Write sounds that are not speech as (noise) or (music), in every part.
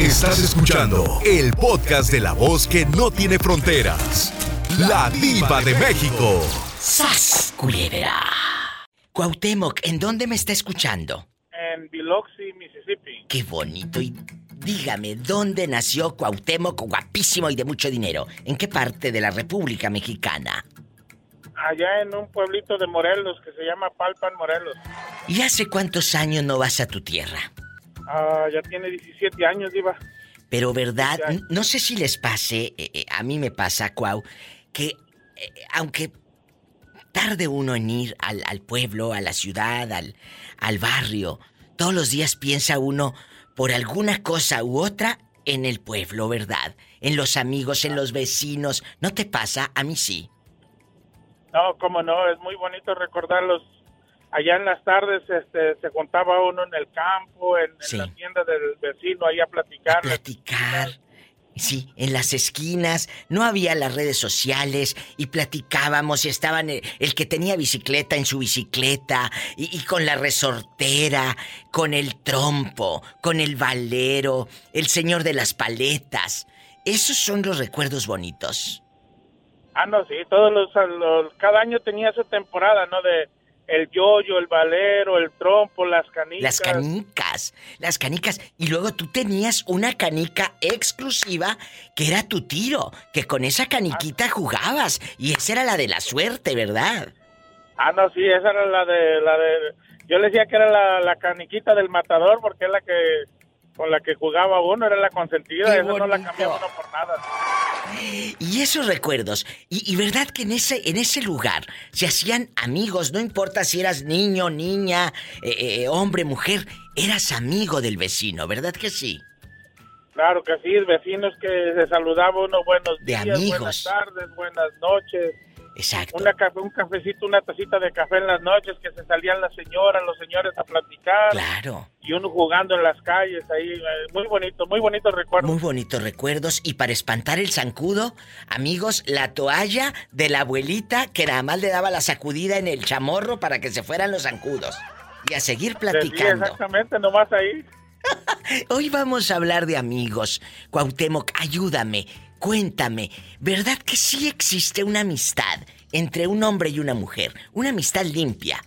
Estás escuchando el podcast de la voz que no tiene fronteras. La diva de México. ¡Sas, culebra! Cuauhtémoc, ¿en dónde me está escuchando? En Biloxi, Mississippi. Qué bonito. Y dígame, ¿dónde nació Cuauhtémoc, guapísimo y de mucho dinero? ¿En qué parte de la República Mexicana? Allá en un pueblito de Morelos que se llama Palpan, Morelos. ¿Y hace cuántos años no vas a tu tierra? Ah, ya tiene 17 años, Diva. Pero verdad, no sé si les pase, eh, eh, a mí me pasa, Cuau, que eh, aunque tarde uno en ir al, al, pueblo, a la ciudad, al, al barrio, todos los días piensa uno por alguna cosa u otra en el pueblo, ¿verdad? En los amigos, en los vecinos. ¿No te pasa? A mí sí. No, cómo no, es muy bonito recordarlos. Allá en las tardes este, se juntaba uno en el campo, en, Sí. en la tienda del vecino, ahí a platicar. Platicar. Sí, en las esquinas no había las redes sociales y platicábamos y estaban el, el que tenía bicicleta en su bicicleta y, y con la resortera, con el trompo, con el valero, el señor de las paletas. Esos son los recuerdos bonitos. Ah, no, sí, todos los, los- cada año tenía su temporada, ¿no? De el yoyo, el valero, el trompo, las canicas. Las canicas, las canicas. Y luego tú tenías una canica exclusiva que era tu tiro, que con esa caniquita jugabas. Y esa era la de la suerte, ¿verdad? Ah, no, sí, esa era la de, la de, yo le decía que era la, la caniquita del matador porque es la que, con la que jugaba uno, era la consentida, Qué esa no la bonito. cambiaba uno por nada. Y esos recuerdos, y, y verdad que en ese, en ese lugar se hacían amigos, no importa si eras niño, niña, eh, eh, hombre, mujer, eras amigo del vecino, ¿verdad que sí? Claro que sí, vecinos que se saludaba uno, buenos De días, amigos. buenas tardes, buenas noches. Exacto. Una un cafecito, una tacita de café en las noches que se salían las señoras, los señores a platicar. Claro. Y uno jugando en las calles ahí, eh, muy bonito, muy bonito recuerdo. Muy bonitos recuerdos y para espantar el zancudo, amigos, la toalla de la abuelita que nada más le daba la sacudida en el chamorro para que se fueran los zancudos. Y a seguir Sí, platicando. exactamente, nomás ahí. (laughs) Hoy vamos a hablar de amigos. Cuauhtémoc, ayúdame, cuéntame, ¿verdad que sí existe una amistad entre un hombre y una mujer? Una amistad limpia.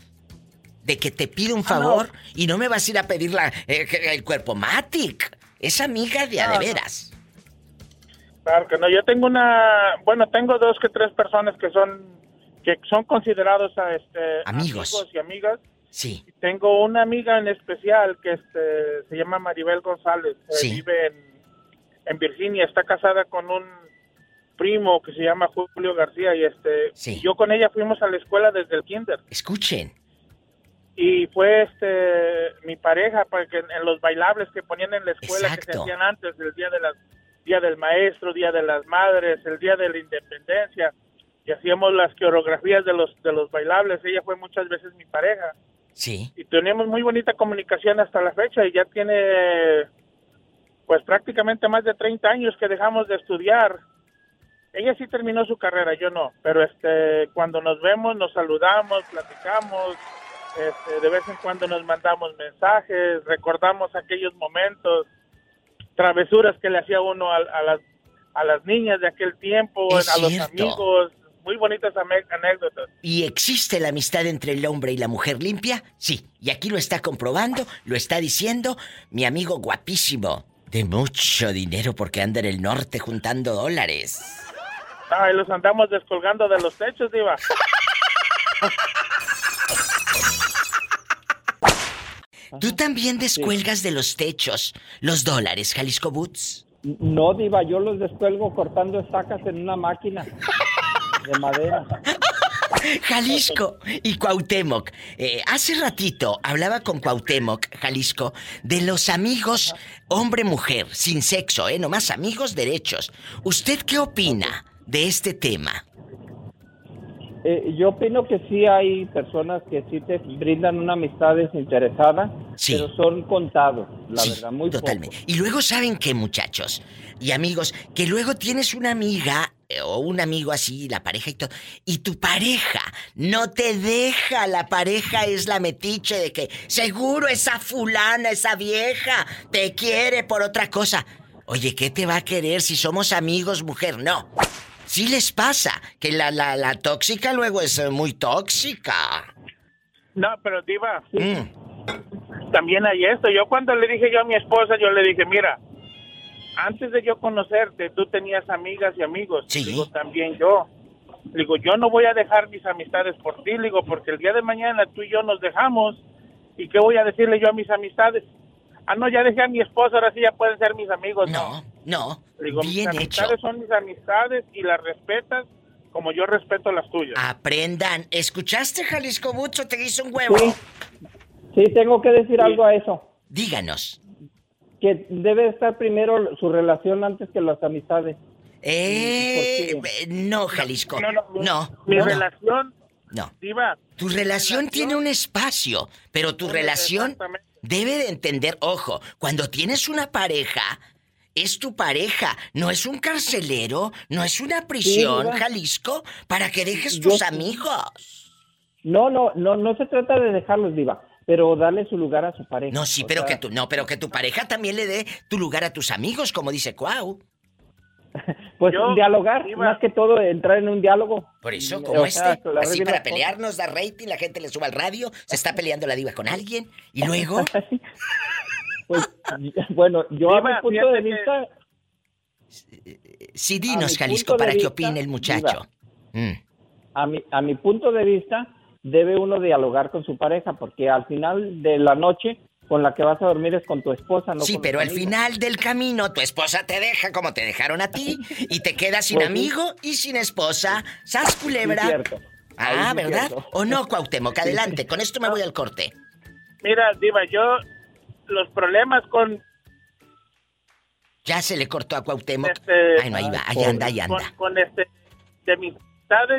De que te pido un favor y no me vas a ir a pedir la, eh, el cuerpo Matic. Es amiga de a de No, no. veras. Claro que no, yo tengo una, bueno, tengo dos que tres personas que son que son considerados a este Amigos. y amigas. Sí. Tengo una amiga en especial que este se llama Maribel González, eh, Sí. vive en, en Virginia, está casada con un primo que se llama Julio García y este Sí. yo con ella fuimos a la escuela desde el kinder Escuchen. y fue este mi pareja porque en, en los bailables que ponían en la escuela que se hacían antes del día de las día del maestro día de las madres el día de la independencia y hacíamos las coreografías de los de los bailables ella fue muchas veces mi pareja Sí. y tenemos muy bonita comunicación hasta la fecha y ya tiene pues prácticamente más de 30 años que dejamos de estudiar ella sí terminó su carrera, yo no, pero este cuando nos vemos nos saludamos, platicamos, este, de vez en cuando nos mandamos mensajes, recordamos aquellos momentos, travesuras que le hacía uno a, a las a las niñas de aquel tiempo, Es a los amigos, muy bonitas anécdotas. ¿Y existe la amistad entre el hombre y la mujer limpia? Sí. Y aquí lo está comprobando, lo está diciendo mi amigo guapísimo. De mucho dinero porque anda en el norte juntando dólares. Ay, los andamos descolgando de los techos, diva. Tú también descuelgas de los techos los dólares, Jalisco Boots. No, Diva, yo los descuelgo cortando estacas en una máquina de madera. Jalisco y Cuauhtémoc. Eh, hace ratito hablaba con Cuauhtémoc, Jalisco, de los amigos hombre-mujer, sin sexo, ¿eh? Nomás amigos derechos. ¿Usted qué opina de este tema? Eh, yo opino que sí hay personas que sí te brindan una amistad desinteresada, Sí. pero son contados, la Sí, verdad, muy totalmente. Y luego saben qué, muchachos y amigos, que luego tienes una amiga o un amigo así, la pareja y todo, y tu pareja no te deja, la pareja es la metiche de que seguro esa fulana, esa vieja, te quiere por otra cosa. Oye, ¿qué te va a querer si somos amigos, mujer? No. Sí les pasa que la, la, la tóxica luego es eh, muy tóxica. No, pero Diva, mm. también hay esto. Yo cuando le dije yo a mi esposa, yo le dije, mira, antes de yo conocerte, tú tenías amigas y amigos. Sí. Digo, también yo. Digo, yo no voy a dejar mis amistades por ti, digo, porque el día de mañana tú y yo nos dejamos. ¿Y qué voy a decirle yo a mis amistades? Ah, no, ya dejé a mi esposa, ahora sí ya pueden ser mis amigos. No, no. Digo, mis amistades son mis amistades y las respetas como yo respeto las tuyas. Aprendan. ¿Escuchaste, Jalisco Bucho? Te hizo un huevo. Sí, tengo que decir algo a eso. Díganos. Que debe estar primero su relación antes que las amistades. Eh, no, Jalisco. No, no. no mi relación. No. tu relación tiene un espacio, pero tu relación debe de entender, ojo, cuando tienes una pareja, es tu pareja, no es un carcelero, no es una prisión, Jalisco, para que dejes tus amigos. No, no, no, no se trata de dejarlos, Diva, pero darle su lugar a su pareja. No, sí, pero que tú, no, pero que tu pareja también le dé tu lugar a tus amigos, como dice Cuau. (laughs) Pues dialogar, más que todo entrar en un diálogo. Por eso, como este, así para pelearnos, da rating, la gente le sube al radio, se está peleando la diva con alguien, y (laughs) luego... pues, bueno, yo a mi punto de vista... Sí, dinos, Jalisco, para que opine el muchacho. Mm. A, mi, a mi punto de vista, debe uno dialogar con su pareja, porque al final de la noche con la que vas a dormir es con tu esposa, ¿no? Sí, pero al final del camino tu esposa te deja como te dejaron a ti y te quedas sin pues amigo y sin esposa. ¿Sas culebra? cierto. Ah, ¿verdad? ¿O no, Cuauhtémoc? (laughs) Adelante, con esto me voy al corte. Mira, Diva, yo los problemas con... Ya se le cortó a Cuauhtémoc. Este, Ay, no, ahí va, ahí anda, ahí anda. Con, con este, de mis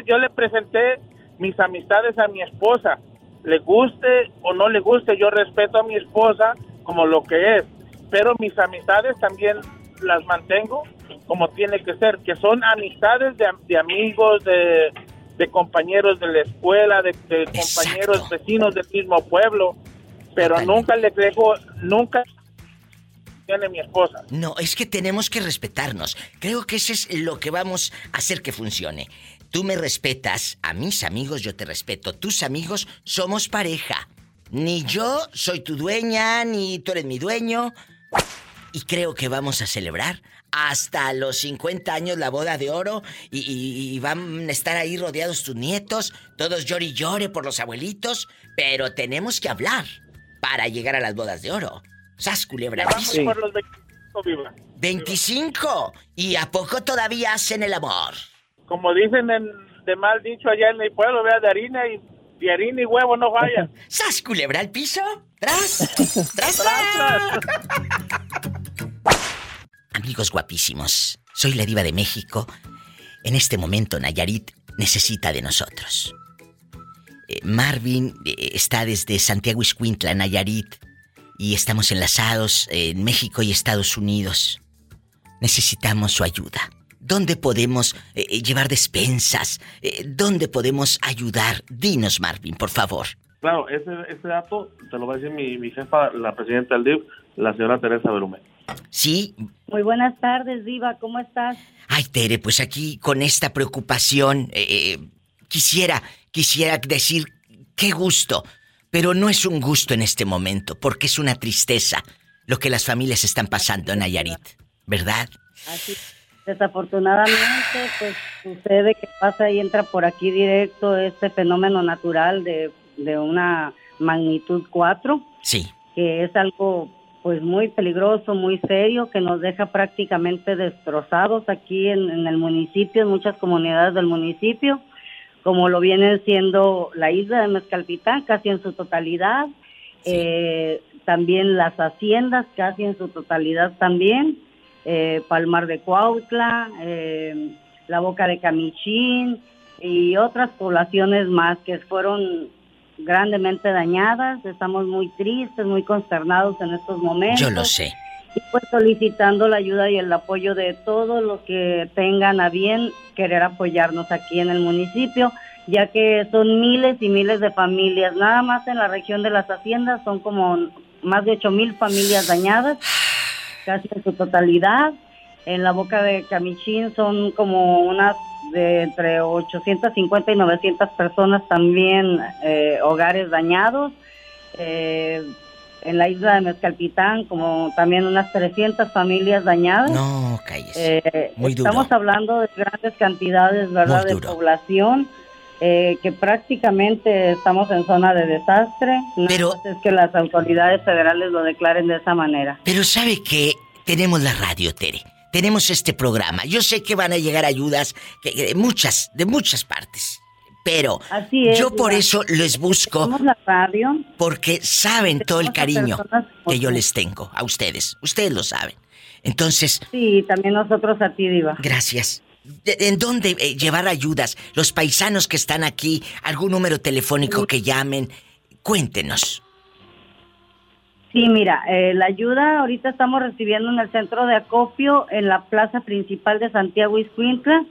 yo le presenté mis amistades a mi esposa le guste o no le guste, yo respeto a mi esposa como lo que es, pero mis amistades también las mantengo como tiene que ser, que son amistades de, amigos, de, compañeros de la escuela, de, compañeros vecinos del mismo pueblo, pero nunca le dejo, nunca tiene mi esposa. No, es que tenemos que respetarnos. Creo que eso es lo que vamos a hacer que funcione. Tú me respetas, a mis amigos yo te respeto, tus amigos somos pareja. Ni yo soy tu dueña, ni tú eres mi dueño. Y creo que vamos a celebrar hasta los 50 años la boda de oro y, van a estar ahí rodeados tus nietos, todos llore y llore por los abuelitos, pero tenemos que hablar para llegar a las bodas de oro. Sas culebra. Vamos por los 25, viva. 25. ¿Y a poco todavía hacen el amor? Como dicen en, de mal dicho allá en el pueblo, vea, de harina y de harina y huevo no vayan. (laughs) ¿Sas culebra al piso? ¡Tras! ¡Tras, tras! (laughs) Amigos guapísimos, soy la diva de México. En este momento Nayarit necesita de nosotros. Eh, Marvin eh, está desde Santiago Iscuintla, Nayarit, y estamos enlazados en México y Estados Unidos. Necesitamos su ayuda. ¿Dónde podemos eh, eh, llevar despensas? Eh, ¿Dónde podemos ayudar? Dinos, Marvin, por favor. Claro, ese, ese dato te lo va a decir mi, jefa, la presidenta del DIV, la señora Teresa Berume. Sí. Muy buenas tardes, Diva, ¿cómo estás? Ay, Tere, pues aquí con esta preocupación, quisiera, quisiera decir qué gusto, pero no es un gusto en este momento, porque es una tristeza lo que las familias están pasando en Nayarit, ¿verdad? Así Desafortunadamente, pues sucede que pasa y entra por aquí directo este fenómeno natural de, una magnitud 4. Sí. Que es algo pues muy peligroso, muy serio, que nos deja prácticamente destrozados aquí en, el municipio, en muchas comunidades del municipio, como lo viene siendo la isla de Mezcalpitán, casi en su totalidad, eh, también las haciendas, casi en su totalidad también, eh, Palmar de Cuautla, eh, la Boca de Camichín y otras poblaciones más que fueron grandemente dañadas. Estamos muy tristes, muy consternados en estos momentos. Yo lo sé. Y pues solicitando la ayuda y el apoyo de todos los que tengan a bien querer apoyarnos aquí en el municipio, ya que son miles y miles de familias. Nada más en la región de las haciendas son como más de ocho mil familias dañadas casi en su totalidad. En la boca de Camichín son como unas de entre 850 y 900 personas también eh, hogares dañados. Eh, en la isla de Mezcalpitán, como también unas 300 familias dañadas. No, cállese. Eh, estamos hablando de grandes cantidades, ¿verdad?, de población. Eh, que prácticamente estamos en zona de desastre. Pero es que las autoridades federales lo declaren de esa manera. Pero sabe que tenemos la radio, Tere. Tenemos este programa. Yo sé que van a llegar ayudas, que, muchas, de muchas partes. Pero yo por eso les busco. La radio. Porque saben todo el cariño que yo les tengo a ustedes. Ustedes lo saben. Entonces. Sí, también nosotros a ti, Diva. Gracias. ¿En dónde eh, llevar ayudas? Los paisanos que están aquí, algún número telefónico que llamen. Cuéntenos. Sí, mira, eh, la ayuda ahorita estamos recibiendo en el centro de acopio en la plaza principal de Santiago Iscuintla.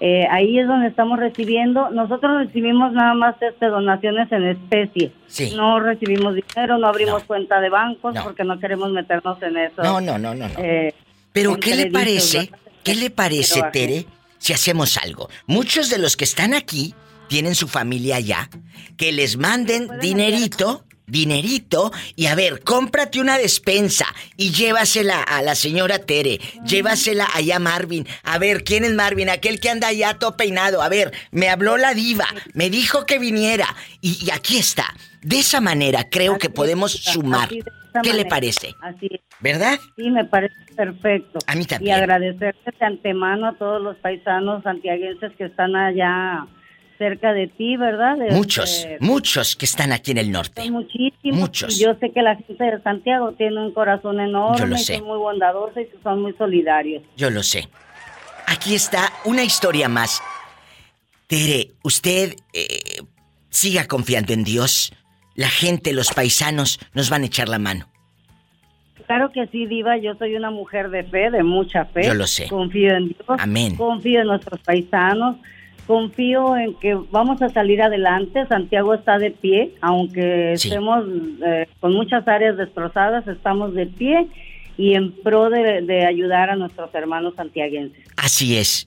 Eh, ahí es donde estamos recibiendo. Nosotros recibimos nada más este, donaciones en especie. No recibimos dinero, no abrimos cuenta de bancos porque no queremos meternos en eso. No, no, no, no. Eh, Pero ¿qué le parece? ¿Qué le parece, Tere, si hacemos algo? Muchos de los que están aquí tienen su familia allá, que les manden dinerito dinerito y a ver, cómprate una despensa y llévasela a la señora Tere, llévasela allá a Marvin. A ver, ¿quién es Marvin? Aquel que anda allá todo peinado. A ver, me habló la diva, me dijo que viniera y, aquí está. De esa manera creo que podemos sumar. ¿Qué le parece? Así es. ¿Verdad? Sí, me parece perfecto. A mí también. Y agradecerte de antemano a todos los paisanos santiaguenses que están allá cerca de ti, ¿verdad? muchos, muchos que están aquí en el norte. Muchísimos. Muchos. yo sé que la gente de Santiago tiene un corazón enorme, yo lo sé. son muy bondadosos y son muy solidarios. Yo lo sé. Aquí está una historia más. Tere, usted eh, siga confiando en Dios. La gente, los paisanos, nos van a echar la mano. Claro que sí, Diva. Yo soy una mujer de fe, de mucha fe. Yo lo sé. Confío en Dios. Amén. Confío en nuestros paisanos confío en que vamos a salir adelante. Santiago está de pie, aunque estemos eh, con muchas áreas destrozadas, estamos de pie y en pro de, ayudar a nuestros hermanos santiaguenses. Así es.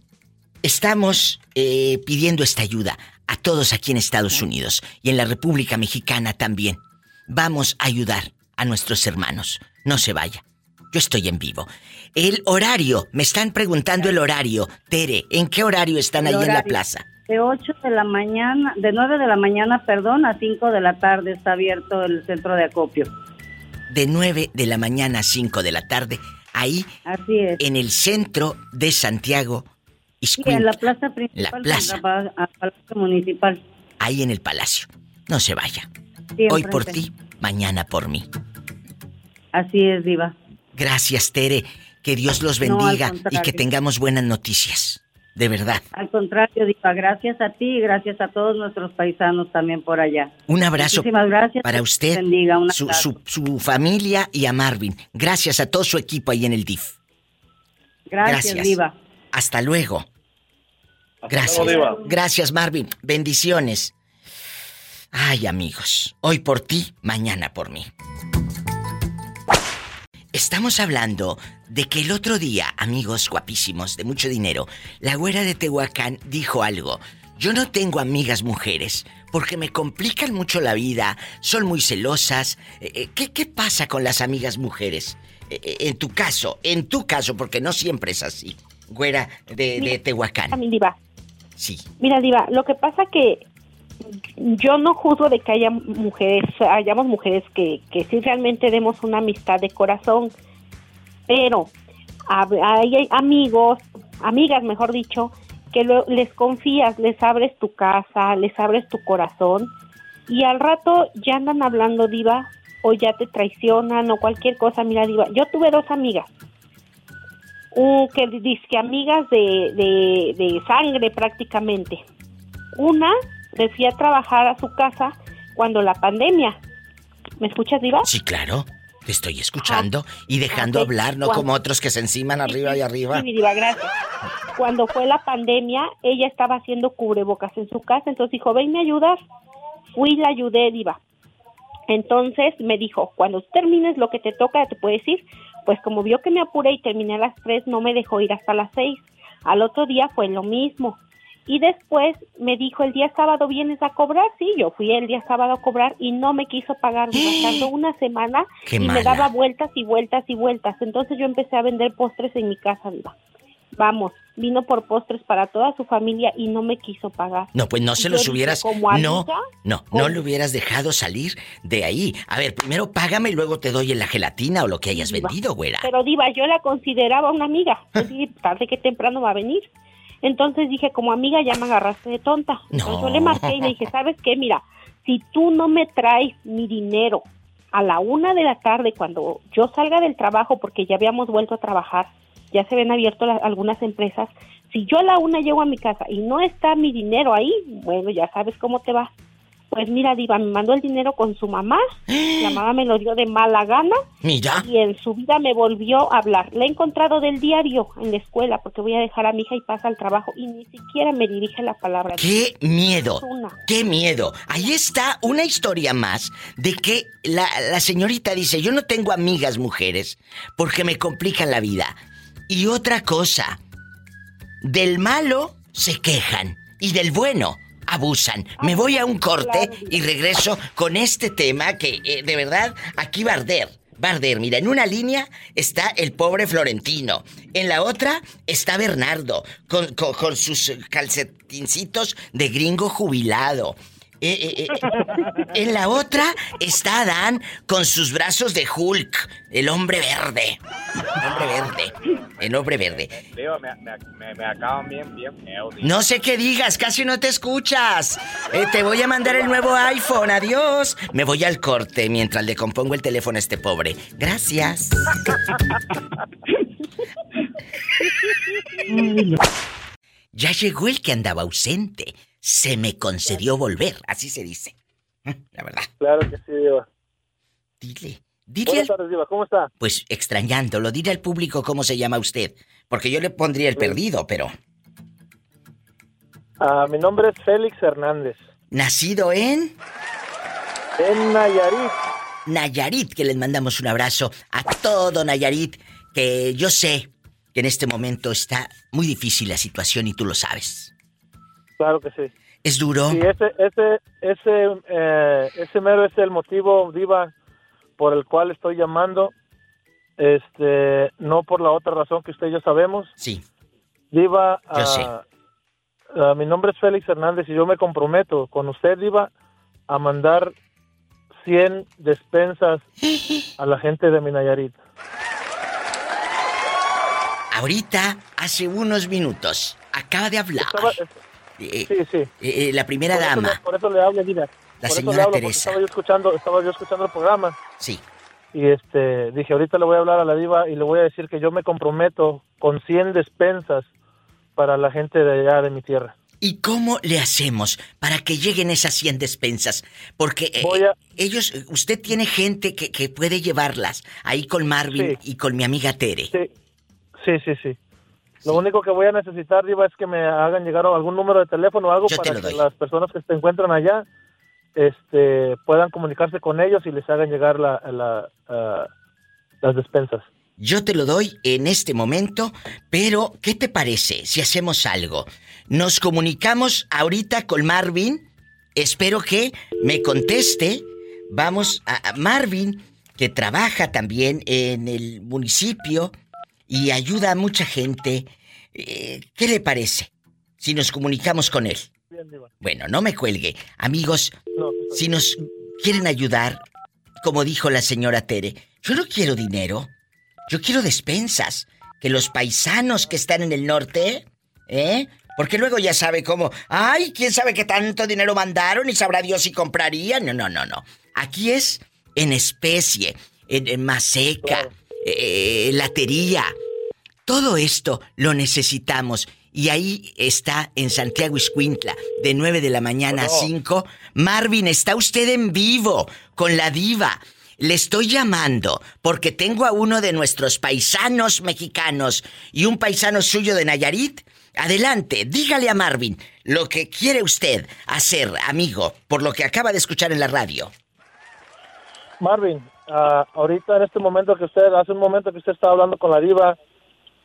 Estamos eh, pidiendo esta ayuda a todos aquí en Estados Unidos y en la República Mexicana también. Vamos a ayudar a nuestros hermanos. No se vaya. Yo estoy en vivo. El horario, me están preguntando el horario. Tere, ¿en qué horario están ahí en la plaza? De 8 de la mañana, de 9 de la mañana, perdón, a 5 de la tarde está abierto el centro de acopio. De 9 de la mañana a 5 de la tarde, ahí Así es. en el centro de Santiago. Sí, en la plaza principal. La plaza. Palacio Municipal. Ahí en el palacio. No se vaya. Hoy por ti, mañana por mí. Así es, Diva. Gracias, Tere. Que Dios los bendiga y que tengamos buenas noticias. De verdad. Al contrario, Diva, gracias a ti y gracias a todos nuestros paisanos también por allá. Un abrazo gracias, para usted, su, familia y a Marvin. Gracias a todo su equipo ahí en el DIF. Gracias, Diva. Hasta luego. Gracias. Gracias, Marvin. Bendiciones. Ay, amigos. Hoy por ti, mañana por mí. Estamos hablando de que el otro día, amigos guapísimos de mucho dinero, la güera de Tehuacán dijo algo. Yo no tengo amigas mujeres porque me complican mucho la vida, son muy celosas. Eh, eh, ¿Qué, qué pasa con las amigas mujeres? Eh, en tu caso, en tu caso, porque no siempre es así, güera de, de Tehuacán. Mi diva. Mira, diva, lo que pasa que yo no juzgo de que haya mujeres, hayamos mujeres que, que realmente demos una amistad de corazón, pero hay amigos, amigas mejor dicho, que les confías, les abres tu casa, les abres tu corazón y al rato ya andan hablando diva o ya te traicionan o cualquier cosa, mira diva, yo tuve dos amigas, que dice que amigas de, de, de sangre prácticamente. Una me fui a trabajar a su casa cuando la pandemia. ¿Me escuchas, Diva? Sí, claro. Te estoy escuchando y dejando hablar, no como otros que se enciman arriba y arriba. Sí, Diva, gracias. Cuando fue la pandemia, ella estaba haciendo cubrebocas en su casa, entonces dijo, ven, ¿me ayudas? Fui y la ayudé, Diva. Entonces me dijo, cuando termines lo que te toca, te puedes ir, Pues como vio que me apuré y terminé a las 3, no me dejó ir hasta las 6. Al otro día fue lo mismo. Y después me dijo, el día sábado vienes a cobrar. Sí, yo fui el día sábado a cobrar y no me quiso pagar. Tardó (gasps) una semana Qué y me daba vueltas y vueltas y vueltas. Entonces yo empecé a vender postres en mi casa, Diva. Vamos, vino por postres para toda su familia y no me quiso pagar. No, pues no se los hubieras. como No, no, no le hubieras dejado salir de ahí. A ver, primero págame y luego te doy en la gelatina o lo que hayas Diva. vendido, güera. Pero Diva, yo la consideraba una amiga. (laughs) Tarde que temprano va a venir. Entonces dije, como amiga ya me agarraste de tonta. Entonces yo le marqué y le dije, ¿sabes qué? Mira, si tú no me traes mi dinero a la una de la tarde cuando yo salga del trabajo, porque ya habíamos vuelto a trabajar, ya se ven abierto la- algunas empresas, si yo a la una llego a mi casa y no está mi dinero ahí, bueno, ya sabes cómo te va. Pues mira, Diva, me mandó el dinero con su mamá, la (gasps) mamá me lo dio de mala gana Mira, y en su vida me volvió a hablar. Le he encontrado del diario en la escuela porque voy a dejar a mi hija y pasa al trabajo y ni siquiera me dirige la palabra. qué miedo. Qué miedo. Ahí está una historia más de que la, la señorita dice, yo no tengo amigas mujeres porque me complican la vida. Y otra cosa, del malo se quejan y del bueno abusan. Me voy a un corte y regreso con este tema que eh, de verdad aquí va a arder. Mira, en una línea está el pobre Florentino. En la otra está Bernardo con, sus calcetincitos de gringo jubilado. Eh, eh, eh, en la otra está Adán con sus brazos de Hulk, el hombre verde. El hombre verde. El hombre verde. Digo, me, me, me, me acaban bien, bien. No sé qué digas, casi no te escuchas. Eh, te voy a mandar el nuevo iPhone, adiós. Me voy al corte mientras le compongo el teléfono a este pobre. Gracias. (laughs) Ya llegó el que andaba ausente. Se me concedió volver, así se dice. La verdad. Claro que sí, Diva. Dile, dile Buenas al... tardes, Diva. ¿Cómo está? Pues extrañándolo, dile al público cómo se llama usted. Porque yo le pondría el perdido, pero... Ah, mi nombre es Félix Hernández. Nacido en... En Nayarit. Nayarit, que les mandamos un abrazo a todo Nayarit, que yo sé que en este momento está muy difícil la situación y tú lo sabes. Claro que sí. Es duro. Sí, ese, ese, ese, eh, ese mero es el motivo, Diva, por el cual estoy llamando. Este, no por la otra razón que usted y yo sabemos. Sí. Diva, Yo sé. ah, mi nombre es Félix Hernández y yo me comprometo con usted, Diva, a mandar 100 despensas a la gente de mi Nayarit. Ahorita, hace unos minutos, acaba de hablar Estaba- eh, sí, sí. eh, eh, la primera Por eso dama. por eso le hablo, Diva. La por eso señora le hablo, Teresa. Estaba yo escuchando, estaba yo escuchando el programa. Sí. Y este, dije, ahorita le voy a hablar a la diva y le voy a decir que yo me comprometo con 100 despensas para la gente de allá de mi tierra. ¿Y cómo le hacemos para que lleguen esas 100 despensas? Porque eh, a- ellos, eh, usted tiene gente que, que puede llevarlas ahí con Marvin y con mi amiga Tere. Sí, sí, sí, sí. Lo único que voy a necesitar, Diva, es que me hagan llegar algún número de teléfono o algo Yo para que las personas que se encuentran allá este, puedan comunicarse con ellos y les hagan llegar la, la, ah, las despensas. Yo te lo doy en este momento, pero ¿qué te parece si hacemos algo? Nos comunicamos ahorita con Marvin. Espero que me conteste. Vamos a a Marvin, que trabaja también en el municipio y ayuda a mucha gente. Eh, ¿Qué le parece si nos comunicamos con él? Bien. Bueno, no me cuelgue. Amigos, No, si nos quieren ayudar, como dijo la señora Tere, yo no quiero dinero, yo quiero despensas. Que los paisanos que están en el norte, ¿eh? Porque luego ya sabe cómo, ay, quién sabe qué tanto dinero mandaron y sabrá Dios si comprarían. No, no, no, no. Aquí es en especie, en, en maseca, eh, latería. Todo esto lo necesitamos. Y ahí está en Santiago Iscuintla, de 9 de la mañana a 5. Marvin, está usted en vivo con la diva. Le estoy llamando porque tengo a uno de nuestros paisanos mexicanos y un paisano suyo de Nayarit. Adelante, dígale a Marvin lo que quiere usted hacer, amigo, por lo que acaba de escuchar en la radio. Marvin, ah, ahorita en este momento que usted, hace un momento que usted estaba hablando con la diva,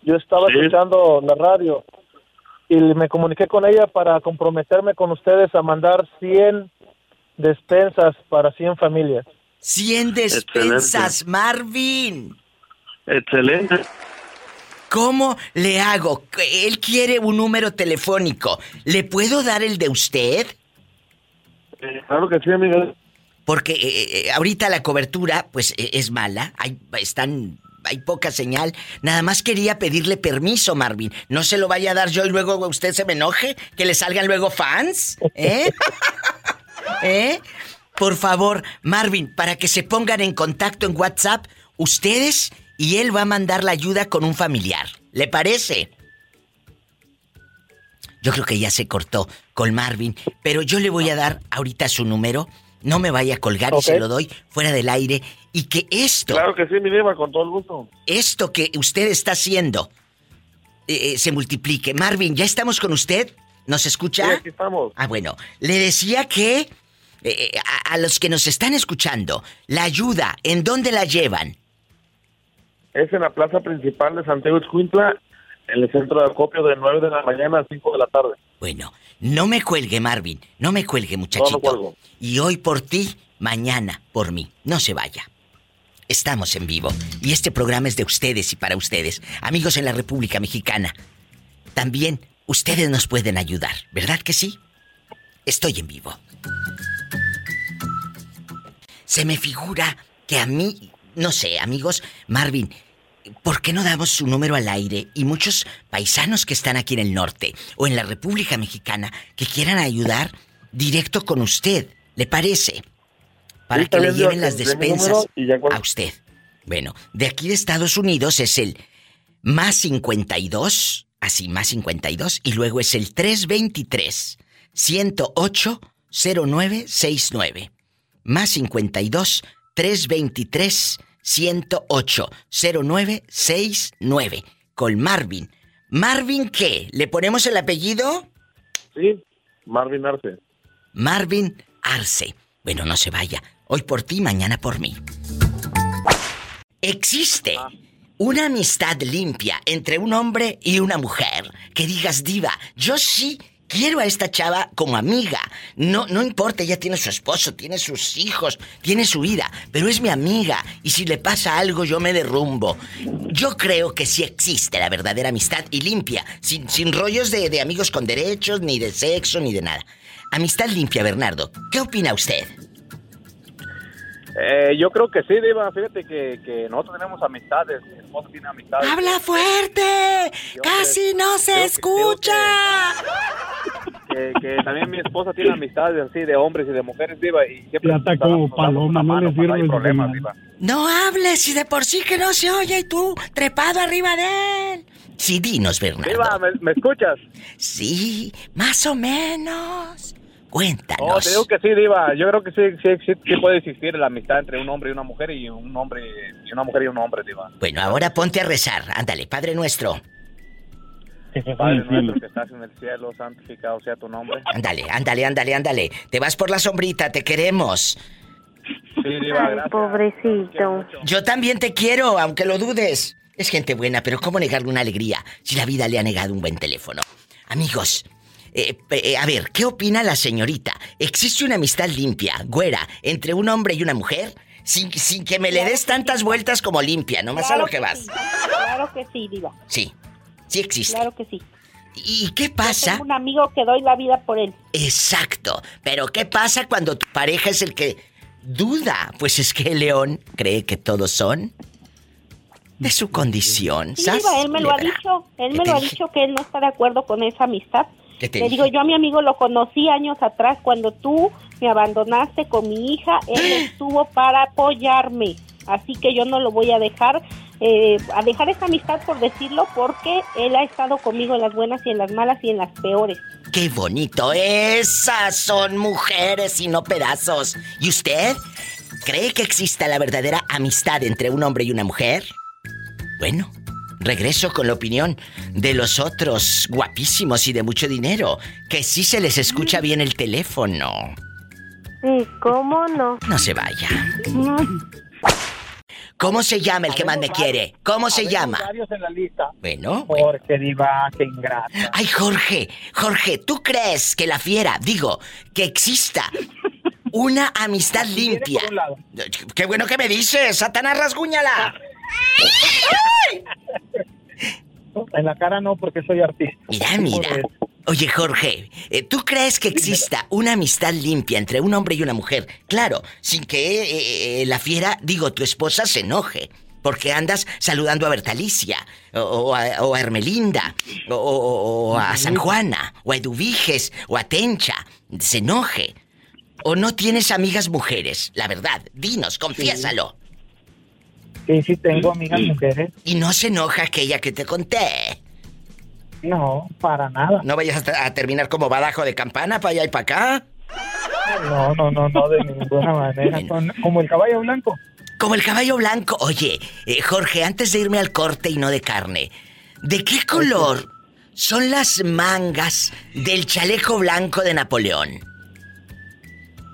yo estaba escuchando la radio y me comuniqué con ella para comprometerme con ustedes a mandar 100 despensas para 100 familias. 100 despensas, Marvin. Excelente. ¿Cómo le hago? Él quiere un número telefónico. ¿Le puedo dar el de usted? Eh, claro que sí, amiga. Porque eh, eh, ahorita la cobertura, pues, es mala. Hay, están, hay poca señal. Nada más quería pedirle permiso, Marvin. No se lo vaya a dar yo y luego usted se me enoje. Que le salgan luego fans. ¿Eh? (laughs) ¿Eh? Por favor, Marvin, para que se pongan en contacto en WhatsApp, ustedes y él va a mandar la ayuda con un familiar. ¿Le parece? Yo creo que ya se cortó con Marvin, pero yo le voy a dar ahorita su número. No me vaya a colgar y se lo doy fuera del aire. Y que esto. Claro que sí, mi diva, con todo el gusto. Esto que usted está haciendo eh, eh, se multiplique. Marvin, ¿ya estamos con usted? ¿Nos escucha? Sí, aquí estamos. Ah, bueno. Le decía que eh, a, a, los que nos están escuchando, la ayuda, ¿en dónde la llevan? Es en la plaza principal de Santiago Escuintla, en el centro de acopio de 9 de la mañana a 5 de la tarde. Bueno, no me cuelgue, Marvin. No me cuelgue, muchachito. No, no cuelgo. Y hoy por ti, mañana por mí. No se vaya. Estamos en vivo. Y este programa es de ustedes y para ustedes. Amigos en la República Mexicana. También ustedes nos pueden ayudar, ¿verdad que sí? Estoy en vivo. Se me figura que a mí, no sé, amigos, Marvin, ¿por qué no damos su número al aire? Y muchos paisanos que están aquí en el norte o en la República Mexicana que quieran ayudar directo con usted, ¿le parece? Para Sí, que le lleven las despensas a usted. Bueno, de aquí de Estados Unidos es el más 52, así, más 52, y luego es el 323 108 0969. Más 52 323 108 0969 con Marvin. ¿Marvin qué? ¿Le ponemos el apellido? Sí, Marvin Arce. Marvin Arce. Bueno, no se vaya. Hoy por ti, mañana por mí. Existe una amistad limpia entre un hombre y una mujer. Que digas, diva, yo sí quiero a esta chava como amiga. No, no importa, ella tiene su esposo, tiene sus hijos, tiene su vida, pero es mi amiga. Y si le pasa algo, yo me derrumbo. Yo creo que sí existe la verdadera amistad y limpia, sin, sin rollos de, de amigos con derechos, ni de sexo, ni de nada. Amistad limpia, Bernardo. ¿Qué opina usted? Eh, yo creo que sí, Diva. Fíjate que, que nosotros tenemos amistades. Mi esposa tiene amistades. ¡Habla fuerte! Yo ¡Casi creo- no se escucha! Que, que también mi esposa tiene amistades así de hombres y de mujeres, Diva. Y siempre Ya está como paloma, no mano le sirve, señor. Diva. No hables y de por sí que no se oye y tú trepado arriba de él. Sí, dinos, Bernardo. Diva, ¿me, me escuchas? Sí, más o menos. Cuéntanos. No, te digo que sí, Diva. Yo creo que sí, sí, sí, sí puede existir la amistad entre un hombre y una mujer y un hombre y una mujer y un hombre, Diva. Bueno, ahora ponte a rezar. Ándale, Padre nuestro. Padre nuestro que estás en el cielo, santificado sea tu nombre. Ándale, ándale, ándale, ándale. Te vas por la sombrita, te queremos. Sí, Diva, gracias. pobrecito. Yo también te quiero, aunque lo dudes. Es gente buena, pero ¿cómo negarle una alegría si la vida le ha negado un buen teléfono? Amigos, eh, eh, a ver, ¿qué opina la señorita? ¿Existe una amistad limpia, güera, entre un hombre y una mujer? Sin, sin que me le des tantas vueltas como limpia, nomás a Claro lo que que vas. sí, Claro que sí, Diva. Sí, sí existe. Claro que sí. ¿Y qué Yo pasa? Tengo un amigo que doy la vida por él. Exacto. Pero ¿qué pasa cuando tu pareja es el que duda? Pues es que el león cree que todos son de su condición. Sí. Diva, él me lo ha dicho. Él ¿Qué me lo ha dicho que él no está de acuerdo con esa amistad. ¿Qué te Le digo, yo a mi amigo lo conocí años atrás cuando tú me abandonaste con mi hija. Él estuvo para apoyarme. Así que yo no lo voy a dejar, eh, a dejar esa amistad por decirlo, porque él ha estado conmigo en las buenas y en las malas y en las peores. ¡Qué bonito! Esas son mujeres y no pedazos. ¿Y usted? ¿Cree que exista la verdadera amistad entre un hombre y una mujer? Bueno, regreso con la opinión de los otros guapísimos y de mucho dinero, que sí se les escucha bien el teléfono. Sí, ¿cómo no? No se vaya. (laughs) ¿Cómo se llama el que más me quiere? ¿Cómo se llama? en la lista. Bueno, Jorge Diva, qué ingrata. Ay, Jorge, Jorge, ¿tú crees que la fiera, digo, que exista una amistad (laughs) limpia? Qué bueno que me dices, Satanás rasguñala. En la cara no, porque soy artista. Mira, mira. Oye, Jorge, eh, ¿tú crees que exista una amistad limpia entre un hombre y una mujer? Claro, sin que eh, eh, la fiera, digo, tu esposa se enoje. Porque andas saludando a Bertalicia, o, o a, o a Hermelinda, o a San Juana, o a Eduviges, o a Tencha. Se enoje. ¿O no tienes amigas mujeres? La verdad, dinos, confiésalo. Sí, sí, tengo amigas mujeres. Y no se enoja aquella que te conté. No, para nada. No vayas a, a terminar como badajo de campana para allá y para acá. No, no, no, no, de ninguna manera. Como el caballo blanco. Como el caballo blanco. Oye, eh, Jorge, antes de irme al corte y no de carne, ¿de qué color son las mangas del chaleco blanco de Napoleón?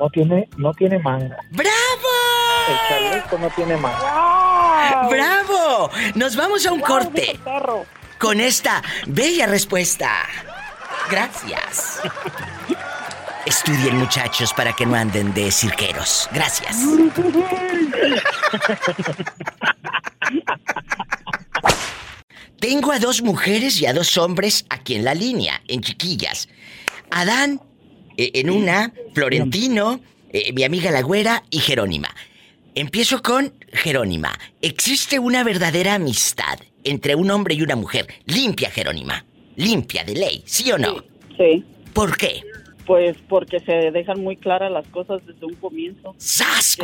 No tiene, no tiene manga. ¡Bravo! El chaleco no tiene manga. ¡Bravo! Nos vamos a un corte con esta bella respuesta. Gracias. Estudien muchachos para que no anden de cirqueros. Gracias. Tengo a dos mujeres y a dos hombres aquí en la línea, en chiquillas. Adán, en una, Florentino, eh, mi amiga la güera y Jerónima. Empiezo con Jerónima. ¿Existe una verdadera amistad entre un hombre y una mujer? Limpia, Jerónima. Limpia de ley, ¿sí o no? Sí. ¿Por qué? Pues porque se dejan muy claras las cosas desde un comienzo. ¡Sas,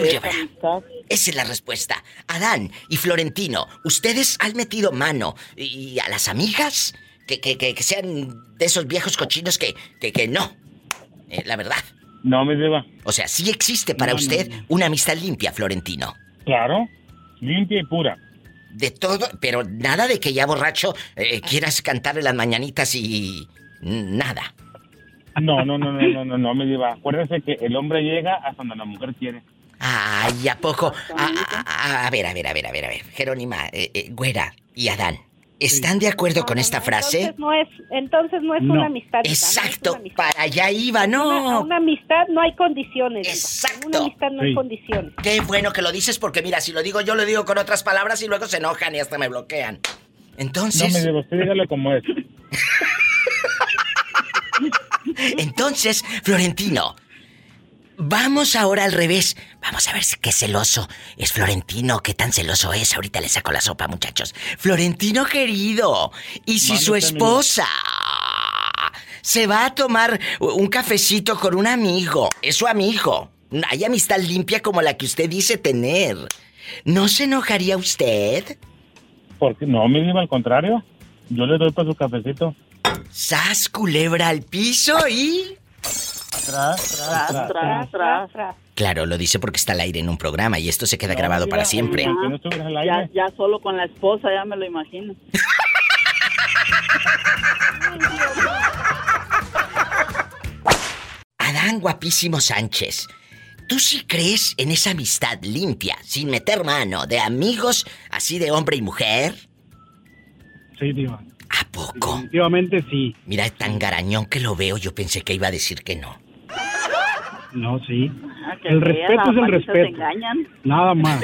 esa es la respuesta. Adán y Florentino, ¿ustedes han metido mano y a las amigas? Que, que, que, que sean de esos viejos cochinos que, que, que no. Eh, la verdad. No, mi diva. O sea, sí existe para No, usted no. una amistad limpia, Florentino. Claro. Limpia y pura. De todo, pero nada de que ya borracho eh, quieras cantarle las mañanitas y... nada. No, no, no, no, no, no, no, mi diva. Acuérdese que el hombre llega hasta donde la mujer quiere. Ay, ¿a poco? A, a- a- a ver, a ver, a ver, a ver, a ver. Jerónima, eh, eh, Güera y Adán, ¿están de acuerdo con esta frase? Entonces no es, entonces no es No. una amistad. Es Exacto, una amistad. para allá iba, no. Una, una amistad no hay condiciones. Exacto. Una amistad no hay condiciones. Qué bueno que lo dices porque mira, si lo digo yo lo digo con otras palabras y luego se enojan y hasta me bloquean. Entonces... No, diva, usted dígale como es. (laughs) Entonces, Florentino, vamos ahora al revés. Vamos a ver si qué celoso es Florentino, qué tan celoso es. Ahorita le saco la sopa, muchachos. Florentino querido, y si su esposa se va a tomar un cafecito con un amigo, es su amigo. Hay amistad limpia como la que usted dice tener. ¿No se enojaría usted? Porque no, mi al contrario. Yo le doy para su cafecito. Sas culebra al piso y... Tras, tras, tras. Tras, tras, tras. Claro, lo dice porque está al aire en un programa y esto se queda grabado para siempre. Ya, ya solo con la esposa, ya me lo imagino. Adán guapísimo Sánchez, ¿tú sí crees en esa amistad limpia, sin meter mano, de amigos así de hombre y mujer? Sí, diva. ¿A poco? Definitivamente sí. Mira, tan garañón que lo veo, yo pensé que iba a decir que no. No, sí. Ah, que El respeto es el respeto. engañan. Nada más.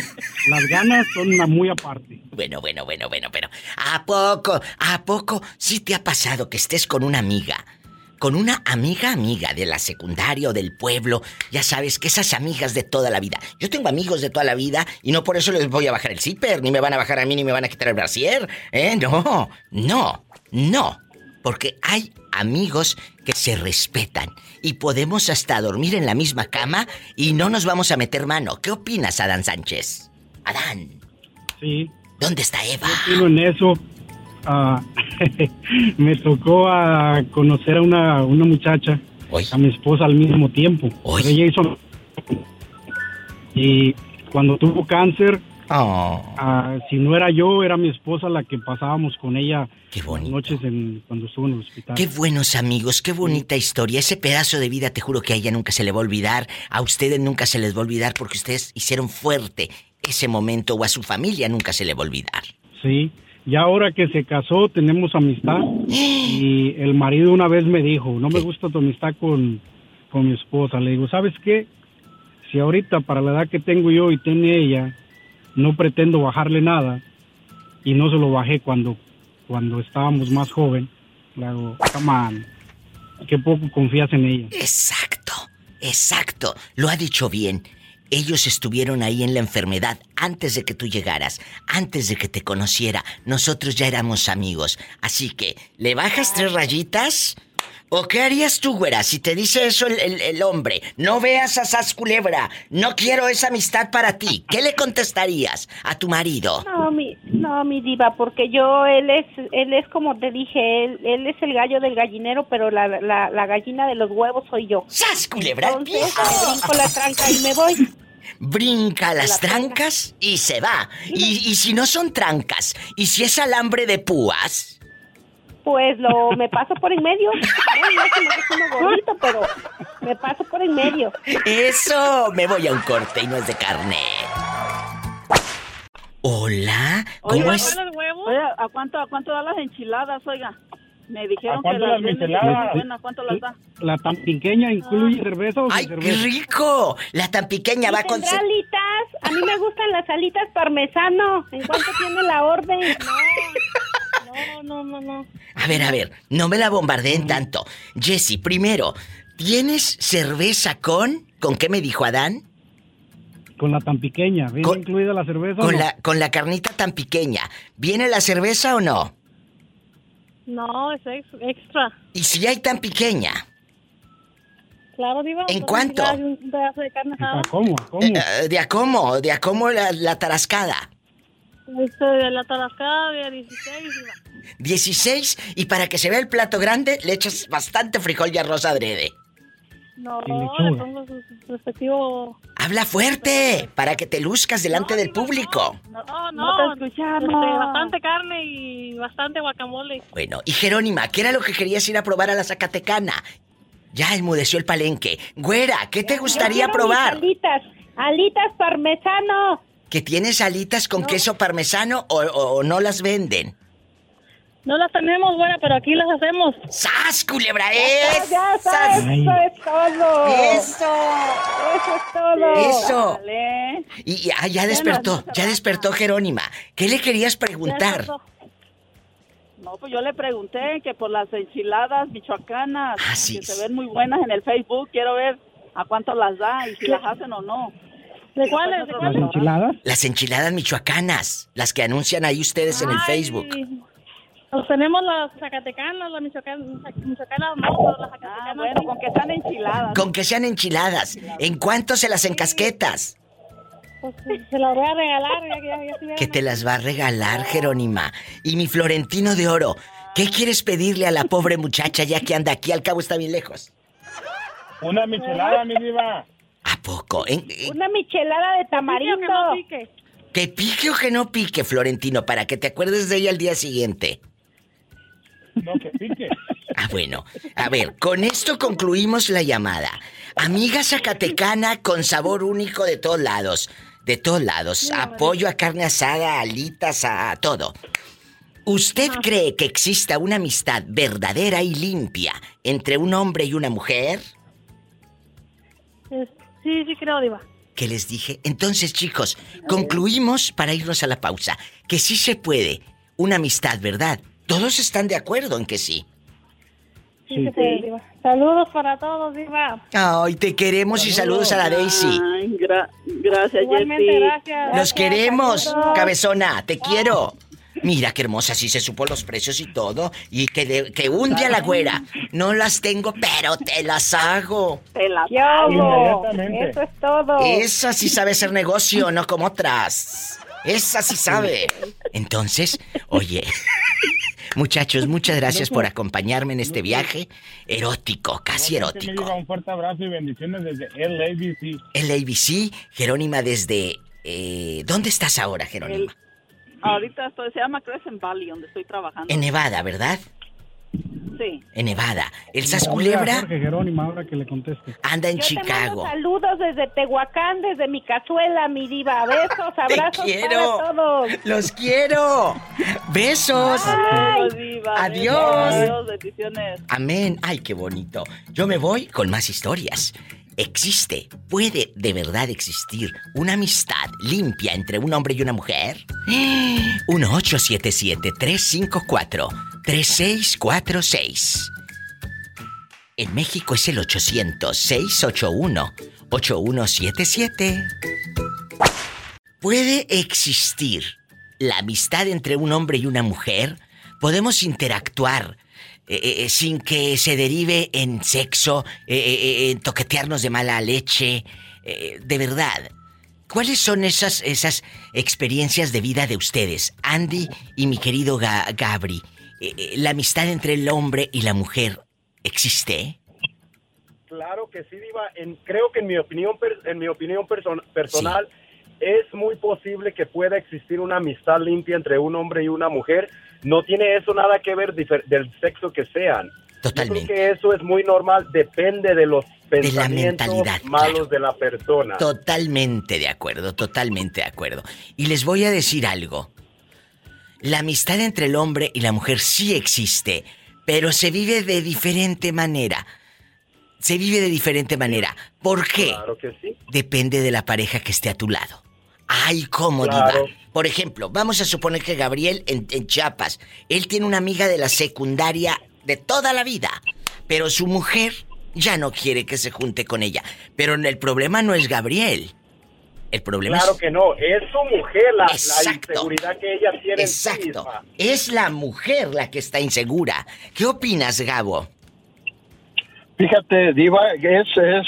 Las ganas son una muy aparte. Bueno, bueno, bueno, bueno, pero ¿a poco, a poco sí te ha pasado que estés con una amiga? Con una amiga amiga de la secundaria o del pueblo, ya sabes que esas amigas de toda la vida. Yo tengo amigos de toda la vida y no por eso les voy a bajar el zipper, ni me van a bajar a mí, ni me van a quitar el brasier. ¿Eh? No, no, no. Porque hay amigos que se respetan y podemos hasta dormir en la misma cama y no nos vamos a meter mano. ¿Qué opinas, Adán Sánchez? Adán. Sí. ¿Dónde está Eva? Opino en eso. Ah, (laughs) me tocó a conocer a una, una muchacha, a mi esposa al mismo tiempo. Ella hizo... Y cuando tuvo cáncer, ah, si no era yo, era mi esposa la que pasábamos con ella las noches en, cuando estuvo en el hospital. Qué buenos amigos, qué bonita historia. Ese pedazo de vida, te juro que a ella nunca se le va a olvidar. A ustedes nunca se les va a olvidar porque ustedes hicieron fuerte ese momento o a su familia nunca se le va a olvidar. Sí, y ahora que se casó tenemos amistad (gasps) y el marido una vez me dijo, no me gusta tu amistad con, con mi esposa. Le digo, ¿sabes qué? Si ahorita para la edad que tengo yo y tiene ella, no pretendo bajarle nada y no se lo bajé cuando, cuando estábamos más joven, le hago, come qué poco confías en ella. Exacto, exacto, lo ha dicho bien. Ellos estuvieron ahí en la enfermedad antes de que tú llegaras, antes de que te conociera. Nosotros ya éramos amigos. Así que, ¿le bajas tres rayitas? ¿O qué harías tú, güera, si te dice eso el, el- el hombre? No veas a Sas Culebra, no quiero esa amistad para ti. ¿Qué le contestarías a tu marido? No, mi, no, mi diva, porque yo, él es, él es como te dije, él, él es el gallo del gallinero, pero la, la, la gallina de los huevos soy yo. ¡Sas, culebra Entonces, me brinco la tranca y me voy. Brinca las trancas y se va. Y, y si no son trancas, y si es alambre de púas, Pues lo, me paso por en medio. No, no es que me deje uno gordito, pero me paso por en medio. eso me voy a un corte y no es de carne. Hola, ¿cómo Oiga, es? Oiga, ¿a cuánto, ¿a cuánto dan las enchiladas, oiga? Me dijeron ¿A que cuánto las las buenas. ¿Cuánto las da? La tan pequeña incluye cerveza o sin ¡Ay, qué cerveza? rico! La tan pequeña va con... ¿Tendrá alitas? A mí me gustan las alitas parmesano. ¿En cuánto tiene la orden? (laughs) No, no, no, no. A ver, a ver, no me la bombardeen tanto. Jessy, primero, ¿tienes cerveza con... ¿Con qué me dijo Adán? Con la tan pequeña, ¿viene Con- incluida la cerveza? o Con no? la, con la carnita tan pequeña. ¿Viene la cerveza o no? No, es ex- extra. ¿Y si hay tan pequeña? Claro, diva. ¿En cuánto? Un pedazo de carne asada. ¿Cómo? Eh, eh, ¿De a cómo? ¿De a cómo la, la tarascada? Este, de la tarascada de 16, diva. 16 y para que se vea el plato grande le echas bastante frijol y arroz adrede. No, le pongo su su respectivo... Habla fuerte para que te luzcas delante del público. No, no, No te escuchamos. este, bastante carne y bastante guacamole. Bueno, y Jerónima, ¿qué era lo que querías ir a probar a la Zacatecana? Ya enmudeció el palenque. Güera, ¿qué te gustaría Yo probar? mis alitas, alitas parmesano. ¿Que tienes alitas con queso parmesano o, o- o no las venden? No las tenemos, buena, pero aquí las hacemos. ¡Sas, culebra! Ya, ya, ¡Esas! eso es todo. ¡Eso! Eso es todo. ¡Eso! Dale. Y, ah, ya despertó, ya despertó Jerónima. ¿Qué le querías preguntar? No, pues yo le pregunté que por las enchiladas michoacanas, Ah, sí. que se ven muy buenas en el Facebook, quiero ver a cuánto las da y si las hacen o no. ¿De cuáles? ¿De ¿Las enchiladas? Las enchiladas michoacanas, las que anuncian ahí ustedes en el Facebook. Pues tenemos las zacatecanas, las michoacanas, michoacanas no, las zacatecanas. Ah, bueno, con que sean enchiladas. Con que sean enchiladas. ¿En cuánto se las encasquetas? Pues se las voy a regalar, ya, ya, ya, Que te las va a regalar, Jerónima. Y mi Florentino de Oro, ¿qué quieres pedirle a la pobre muchacha ya que anda aquí? Al cabo está bien lejos. Una michelada, mi diva. ¿A poco? ¿En- en- Una michelada de tamarindo. ¿Que pique o que no pique, Florentino? Para que te acuerdes de ella al día siguiente. No, que pique. (laughs) Ah, bueno. A ver, con esto concluimos la llamada. Amiga zacatecana con sabor único de todos lados. De todos lados. Apoyo a carne asada, alitas, a, a todo. ¿Usted cree que exista una amistad verdadera y limpia entre un hombre y una mujer? Sí, sí creo, diva. ¿Qué les dije? Entonces, chicos, concluimos para irnos a la pausa. Que sí se puede. Una amistad, ¿verdad? Todos están de acuerdo en que sí. Sí, puede, diva. Saludos para todos, diva. Ay, te queremos y saludos a la Daisy. Ay, gra- gracias, Igualmente, Jessy. gracias. Los queremos, saludos. cabezona, te quiero. Mira qué hermosa, sí se supo los precios y todo. Y que, de- que un día la güera. No las tengo, pero te las hago. Te las ¿Qué hago? Eso es todo. Esa sí sabe hacer negocio, no como otras. Esa sí sabe. Entonces, oye. Muchachos, muchas gracias por acompañarme en este viaje erótico, casi erótico. un fuerte abrazo y bendiciones desde LABC. El ABC, Jerónima desde... eh, ¿Dónde estás ahora, Jerónima? Ahorita estoy, se llama Crescent Valley, donde estoy trabajando. En Nevada, ¿verdad? Sí. En Nevada. El Sas Culebra Jorge Jerónimo, ahora que le conteste. anda en Yo te mando Chicago. saludos desde Tehuacán, desde mi cazuela, mi diva. Besos, abrazos quiero. para todos. ¡Los quiero! ¡Besos! Adiós, diva. Adiós. Adiós, bendiciones. Amén. Ay, qué bonito. Yo me voy con más historias. ¿Existe, puede de verdad existir una amistad limpia entre un hombre y una mujer? (gasps) 1877-354-3646. En México es el 800-681-8177. ¿Puede existir la amistad entre un hombre y una mujer? ¿Podemos interactuar eh, eh, sin que se derive en sexo, eh, eh, en toquetearnos de mala leche? Eh, de verdad, ¿cuáles son esas, esas experiencias de vida de ustedes, Andy y mi querido Ga- Gabri? Eh, eh, ¿La amistad entre el hombre y la mujer existe? Claro que sí, Diva. En- creo que en mi opinión, per- en mi opinión person- personal, es muy posible que pueda existir una amistad limpia entre un hombre y una mujer. No tiene eso nada que ver del sexo que sean. Totalmente. Yo creo que eso es muy normal, depende de los De la pensamientos malos de la persona. Totalmente de acuerdo, totalmente de acuerdo. Y les voy a decir algo. La amistad entre el hombre y la mujer sí existe, pero se vive de diferente manera. Se vive de diferente manera. ¿Por qué? Claro que sí. Depende de la pareja que esté a tu lado. Ay, cómo Claro. diva. Por ejemplo, vamos a suponer que Gabriel en, en Chiapas, él tiene una amiga de la secundaria de toda la vida, pero su mujer ya no quiere que se junte con ella. Pero el problema no es Gabriel. El problema Claro es... que no, es su mujer la, la inseguridad que ella tiene. en sí Exacto. misma. Es la mujer la que está insegura. ¿Qué opinas, Gabo? Fíjate, Diva, es, es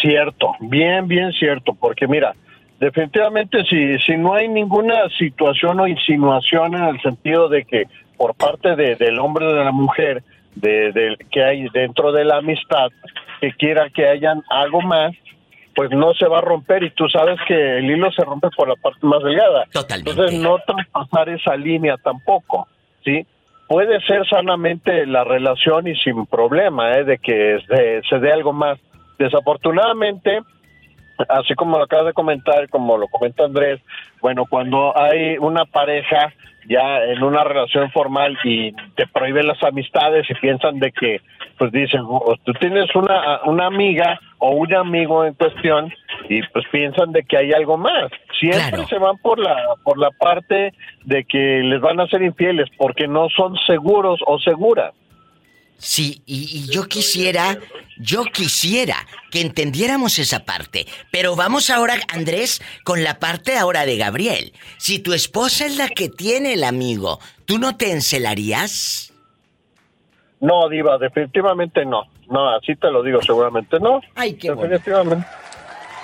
cierto, bien, bien cierto, porque mira, definitivamente si, si no hay ninguna situación o insinuación en el sentido de que por parte de- del hombre o de la mujer, de, de- que hay dentro de la amistad, que quiera que hayan algo más, pues no se va a romper y tú sabes que el hilo se rompe por la parte más delgada. Totalmente. Entonces no traspasar esa línea tampoco, ¿sí? Puede ser sanamente la relación y sin problema, ¿eh? De que se, se dé algo más. Desafortunadamente, así como lo acabas de comentar, como lo comenta Andrés, bueno, cuando hay una pareja ya en una relación formal y te prohíben las amistades y piensan de que, pues dicen, "Oh, tú tienes una, una amiga o un amigo en cuestión y pues piensan de que hay algo más. Siempre se van por la, por la parte de que les van a ser infieles porque no son seguros o seguras. Sí, y, y yo quisiera, yo quisiera que entendiéramos esa parte. Pero vamos ahora, Andrés, con la parte ahora de Gabriel. Si tu esposa es la que tiene el amigo, ¿tú no te encelarías? No, Diva, definitivamente no. No, así te lo digo, seguramente no. Ay, qué bueno. Definitivamente.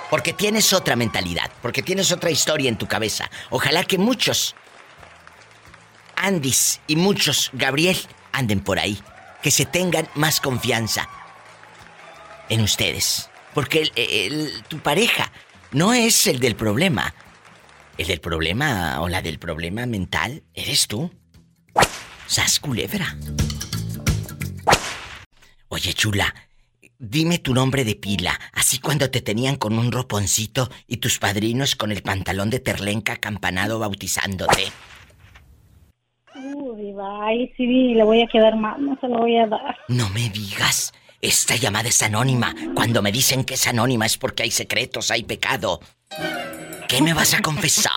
Porque tienes otra mentalidad, porque tienes otra historia en tu cabeza. Ojalá que muchos Andis y muchos Gabriel anden por ahí, que se tengan más confianza en ustedes. Porque el- el- tu pareja no es el del problema. El del problema o la del problema mental eres tú. Sas culebra. Oye, chula, dime tu nombre de pila, así cuando te tenían con un roponcito y tus padrinos con el pantalón de terlenca acampanado bautizándote. Diva, ay, sí, le voy a quedar mal, no se lo voy a dar. No me digas. Esta llamada es anónima. Cuando me dicen que es anónima es porque hay secretos, hay pecado. ¿Qué me vas a confesar?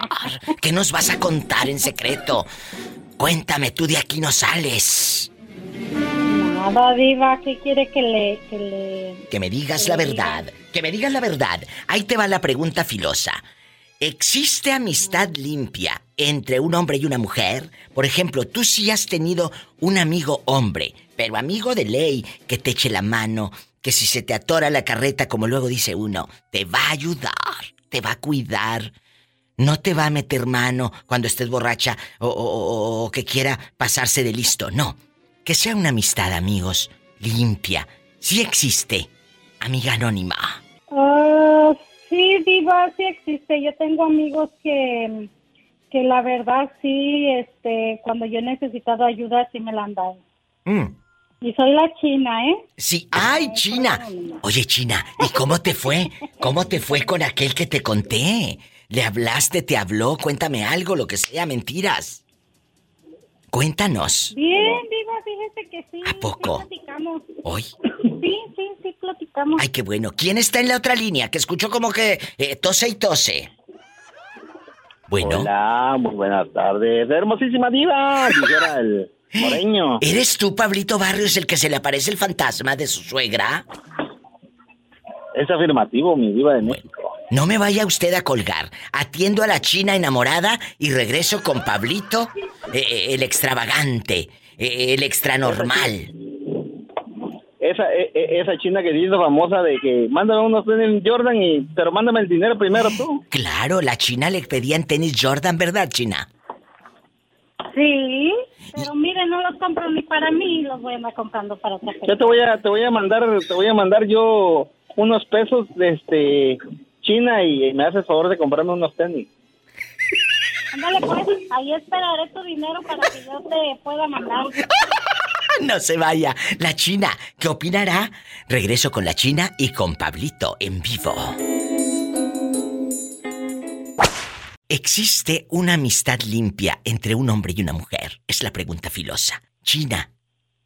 ¿Qué nos vas a contar en secreto? Cuéntame, tú de aquí no sales. Nada, diva, ¿qué quiere que le, que le... Que me digas la verdad. Que me digas la verdad. Ahí te va la pregunta filosa. ¿Existe amistad limpia entre un hombre y una mujer? Por ejemplo, tú sí has tenido un amigo hombre, pero amigo de ley, que te eche la mano, que si se te atora la carreta, como luego dice uno, te va a ayudar, te va a cuidar. No te va a meter mano cuando estés borracha o, o- o- o que quiera pasarse de listo. No. Que sea una amistad, amigos, limpia. Sí existe. Amiga anónima. Ah, sí, diva, sí existe. Yo tengo amigos que, que la verdad sí, este, cuando yo he necesitado ayuda, sí me la han dado. Mm. Y soy la china, ¿eh? Sí, ay, China. Oye, China, ¿y cómo te fue? ¿Cómo te fue con aquel que te conté? ¿Le hablaste, te habló? Cuéntame algo, lo que sea, mentiras. Cuéntanos. Bien, Diva, fíjese que sí. ¿A poco? Sí platicamos. ¿Hoy? Sí, sí, sí platicamos. Ay, qué bueno. ¿Quién está en la otra línea? Que escucho como que eh, tose y tose. Bueno. Hola, muy buenas tardes. Hermosísima diva, dijera el (laughs) moreño. ¿Eres tú, Pablito Barrios, el que se le aparece el fantasma de su suegra? Es afirmativo, mi diva de México. No me vaya usted a colgar. Atiendo a la china enamorada y regreso con Pablito, eh, eh, el extravagante, eh, el extranormal. Esa, e- e- esa china que hizo famosa de que mándame unos tenis Jordan y pero mándame el dinero primero tú. Claro, la china le pedían tenis Jordan, ¿verdad, china? Sí, pero mire, no los compro ni para mí, los voy a andar comprando para otra Yo persona. te voy a te voy a mandar te voy a mandar yo unos pesos de este China y me haces favor de comprarme unos tenis. Ándale, pues, ahí esperaré tu dinero para que yo te pueda mandar. (laughs) No se vaya. La china, ¿qué opinará? Regreso con la china y con Pablito en vivo. ¿Existe una amistad limpia entre un hombre y una mujer? Es la pregunta filosa. China,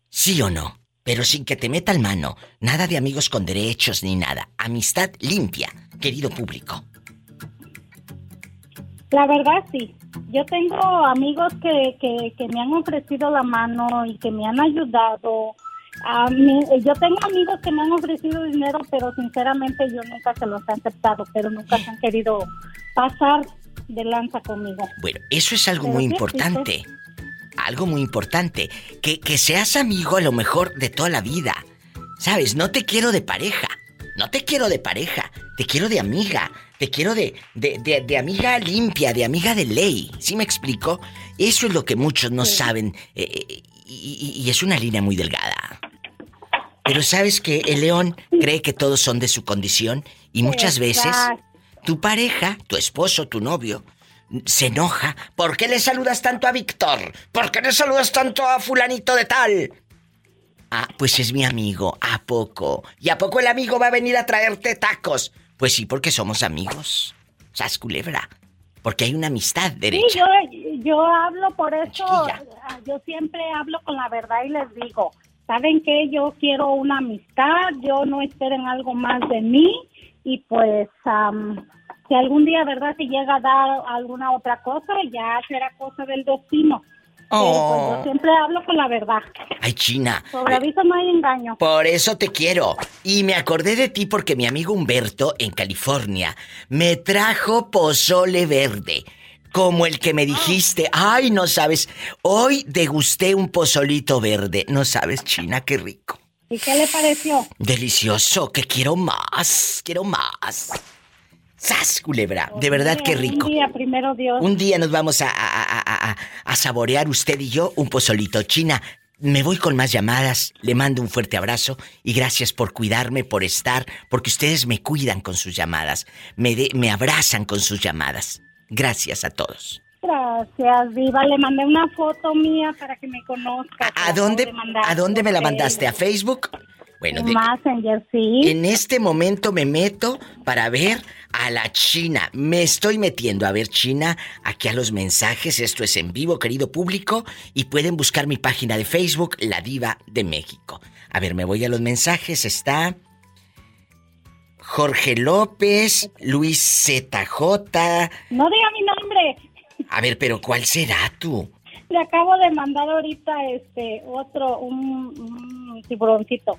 ¿sí o no? Pero sin que te metan mano. Nada de amigos con derechos ni nada. Amistad limpia, querido público. La verdad, sí. Yo tengo amigos que, que, que me han ofrecido la mano y que me han ayudado. A mí, yo tengo amigos que me han ofrecido dinero, pero sinceramente yo nunca se los he aceptado, pero nunca se han querido pasar de lanza conmigo. Bueno, eso es algo Pero muy sí importante. Algo muy importante. Que, que seas amigo a lo mejor de toda la vida. ¿Sabes? No te quiero de pareja. No te quiero de pareja. Te quiero de amiga. Te quiero de, de, de- de amiga limpia, de amiga de ley. ¿Sí me explico? Eso es lo que muchos no saben. eh, eh, y, y- y es una línea muy delgada. Pero sabes que el león cree que todos son de su condición y muchas veces tu pareja, tu esposo, tu novio, se enoja. ¿Por qué le saludas tanto a Víctor? ¿Por qué le saludas tanto a fulanito de tal? Ah, pues es mi amigo. ¿A poco? ¿Y a poco el amigo va a venir a traerte tacos? Pues sí, porque somos amigos. Sas culebra. Porque hay una amistad Sí, derecha. yo, yo hablo por eso, yo siempre hablo con la verdad y les digo, ¿saben qué? Yo quiero una amistad, yo no esperen algo más de mí y pues si algún día, ¿verdad? Si llega a dar alguna otra cosa, ya será cosa del destino. Pero pues Oh. yo siempre hablo con la verdad. Ay, China. Sobre aviso no hay engaño. Por eso te quiero. Y me acordé de ti porque mi amigo Humberto, en California, me trajo pozole verde. Como el que me dijiste. Ay, no sabes. Hoy degusté un pozolito verde. No sabes, China, qué rico. ¿Y qué le pareció? Delicioso, que quiero más. Quiero más. ¡Sas, culebra! De verdad, qué rico. Un día, primero Dios. Un día nos vamos a, a- a- a- a saborear usted y yo un pozolito. China, me voy con más llamadas. Le mando un fuerte abrazo y gracias por cuidarme, por estar, porque ustedes me cuidan con sus llamadas, me, de- me abrazan con sus llamadas. Gracias a todos. Gracias, Diva. Le mandé una foto mía para que me conozca. ¿A dónde, ¿A dónde me la mandaste? ¿A Facebook? Bueno, de- Messenger, sí. en este momento me meto para ver a la China. Me estoy metiendo a ver China aquí a los mensajes. Esto es en vivo, querido público. Y pueden buscar mi página de Facebook, La Diva de México. A ver, me voy a los mensajes. Está Jorge López, Luis ZJ. No diga mi nombre. A ver, pero ¿cuál será tú? Le acabo de mandar ahorita este otro, un, un tiburoncito.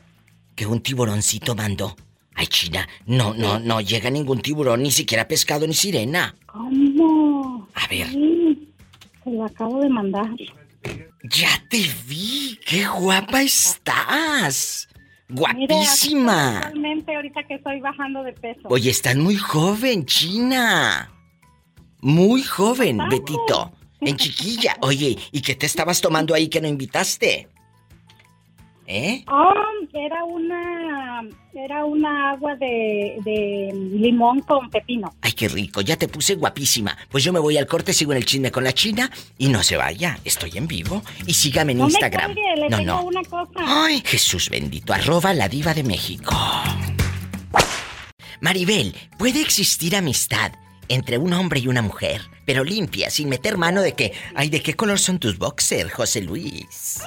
Que un tiburoncito mandó. Ay, China, no, no, no llega ningún tiburón, ni siquiera pescado ni sirena. ¿Cómo? A ver. Sí, se lo acabo de mandar. Ya te vi, qué guapa estás. Guapísima. actualmente ahorita que estoy bajando de peso. Oye, estás muy joven, China. Muy joven, Betito. En chiquilla. Oye, ¿y qué te estabas tomando ahí que no invitaste? ¿Eh? Ah, era una era una agua de, de limón con pepino. Ay, qué rico, ya te puse guapísima. Pues yo me voy al corte, sigo en el chisme con la China y no se vaya, estoy en vivo. Y sígame en No me Instagram. cuelgue, le no, tengo no. una cosa. Ay, Jesús bendito, arroba la diva de México. Maribel, ¿puede existir amistad entre un hombre y una mujer, pero limpia, sin meter mano de que, ay, ¿de qué color son tus boxers, José Luis?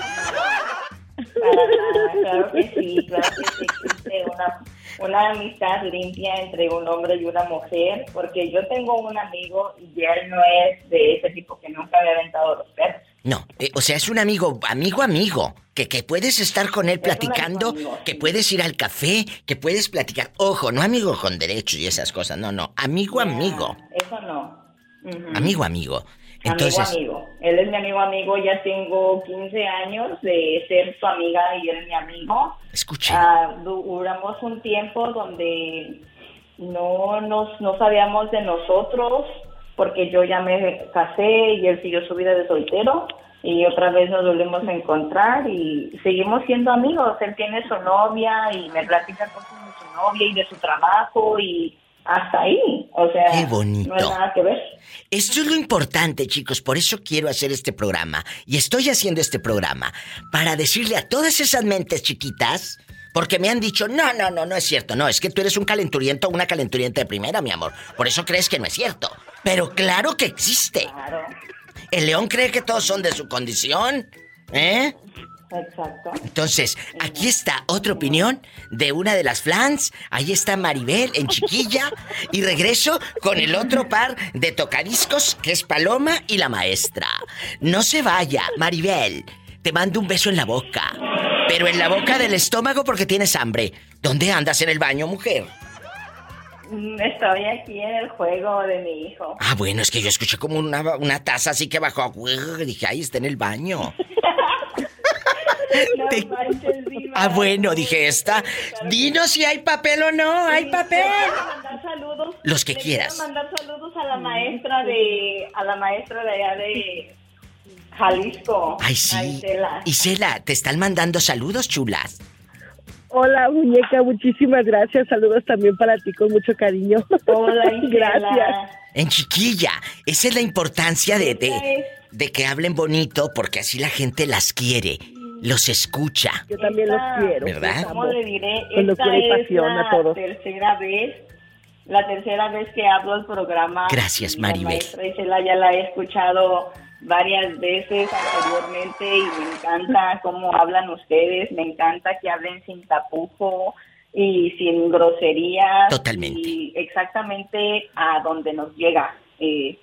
Claro que sí, claro que sí existe una, una amistad limpia entre un hombre y una mujer, porque yo tengo un amigo y él no es de ese tipo que nunca me ha aventado los perros. No, eh, o sea, es un amigo, amigo, amigo, que, que puedes estar con él platicando, que puedes ir al café, que puedes platicar. Ojo, no amigo con derechos y esas cosas, no, no, amigo, amigo, Eso no. Ujú. amigo, amigo. Entonces, amigo, amigo. Él es mi amigo, amigo. Ya tengo 15 años de ser su amiga y él es mi amigo. Escuche. Du- duramos un tiempo donde no nos no sabíamos de nosotros porque yo ya me casé y él siguió su vida de soltero y otra vez nos volvemos a encontrar y seguimos siendo amigos. Él tiene su novia y me platica cosas de su novia y de su trabajo y hasta ahí. O sea, Qué bonito. no hay nada que ver. Esto es lo importante, chicos, por eso quiero hacer este programa. Y estoy haciendo este programa para decirle a todas esas mentes chiquitas, porque me han dicho, no, no, no, no es cierto, no, es que tú eres un calenturiento o una calenturienta de primera, mi amor. Por eso crees que no es cierto. Pero claro que existe. El león cree que todos son de su condición. ¿Eh? Exacto. Entonces, aquí está otra opinión de una de las flans. Ahí está Maribel en chiquilla. Y regreso con el otro par de tocadiscos, que es Paloma y la maestra. No se vaya, Maribel. Te mando un beso en la boca. Pero en la boca del estómago porque tienes hambre. ¿Dónde andas en el baño, mujer? Mm, Estoy aquí en el juego de mi hijo. Ah, bueno, es que yo escuché como una, una taza así que bajó. Dije, ahí está en el baño. (laughs) No manches, Diva. Ah, bueno, dije esta. Dinos si hay papel o no. ¿Hay papel? Mandar saludos. Los que Le quieras. Quiero mandar saludos a la maestra de a la maestra de allá de Jalisco. Ay, a sí. Isela. Isela, te están mandando saludos, chulas. Hola, muñeca, muchísimas gracias. Saludos también para ti con mucho cariño. Hola, (laughs) Isela. Gracias. En chiquilla. Esa es la importancia de, de, de que hablen bonito, porque así la gente las quiere, los escucha. Yo también los quiero. ¿Verdad? ¿Cómo le diré? Esta es pasión la a todos. tercera vez, la tercera vez que hablo el programa. Gracias, Maribel. Isela ya la he escuchado varias veces anteriormente y me encanta (laughs) cómo hablan ustedes, me encanta que hablen sin tapujo y sin groserías. Totalmente. Y exactamente a donde nos llega. Eh,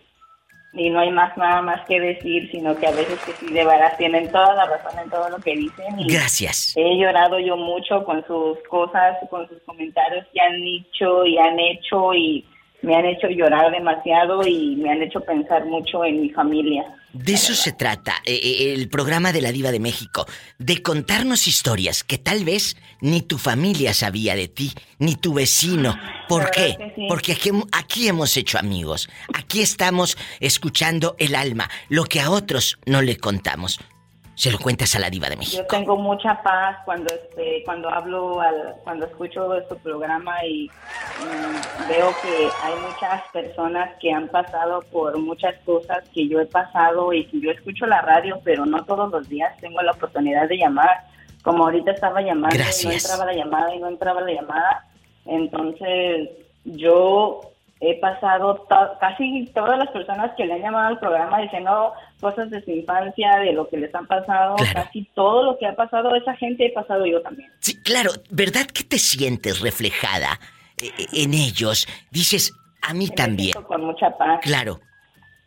y no hay más nada más que decir, sino que a veces que sí, de verdad tienen toda la razón en todo lo que dicen. Y Gracias. He llorado yo mucho con sus cosas, con sus comentarios que han dicho y han hecho y me han hecho llorar demasiado y me han hecho pensar mucho en mi familia. De eso se trata eh, eh, el programa de la Diva de México, de contarnos historias que tal vez ni tu familia sabía de ti, ni tu vecino. ¿Por qué? sí. Porque aquí, aquí hemos hecho amigos, aquí estamos escuchando el alma, lo que a otros no le contamos. Se lo cuentas a la Diva de México. Yo tengo mucha paz cuando este, cuando hablo, al, cuando escucho este programa y mm, veo que hay muchas personas que han pasado por muchas cosas que yo he pasado y que yo escucho la radio, pero no todos los días tengo la oportunidad de llamar. Como ahorita estaba llamando y no Gracias. entraba la llamada y no entraba la llamada, entonces yo he pasado to- casi todas las personas que le han llamado al programa diciendo cosas de su infancia, de lo que les han pasado, casi todo lo que ha pasado esa gente he pasado yo también. Sí, claro, ¿verdad que te sientes reflejada eh, eh, en ellos? Dices, a mí también. Con mucha paz. Claro.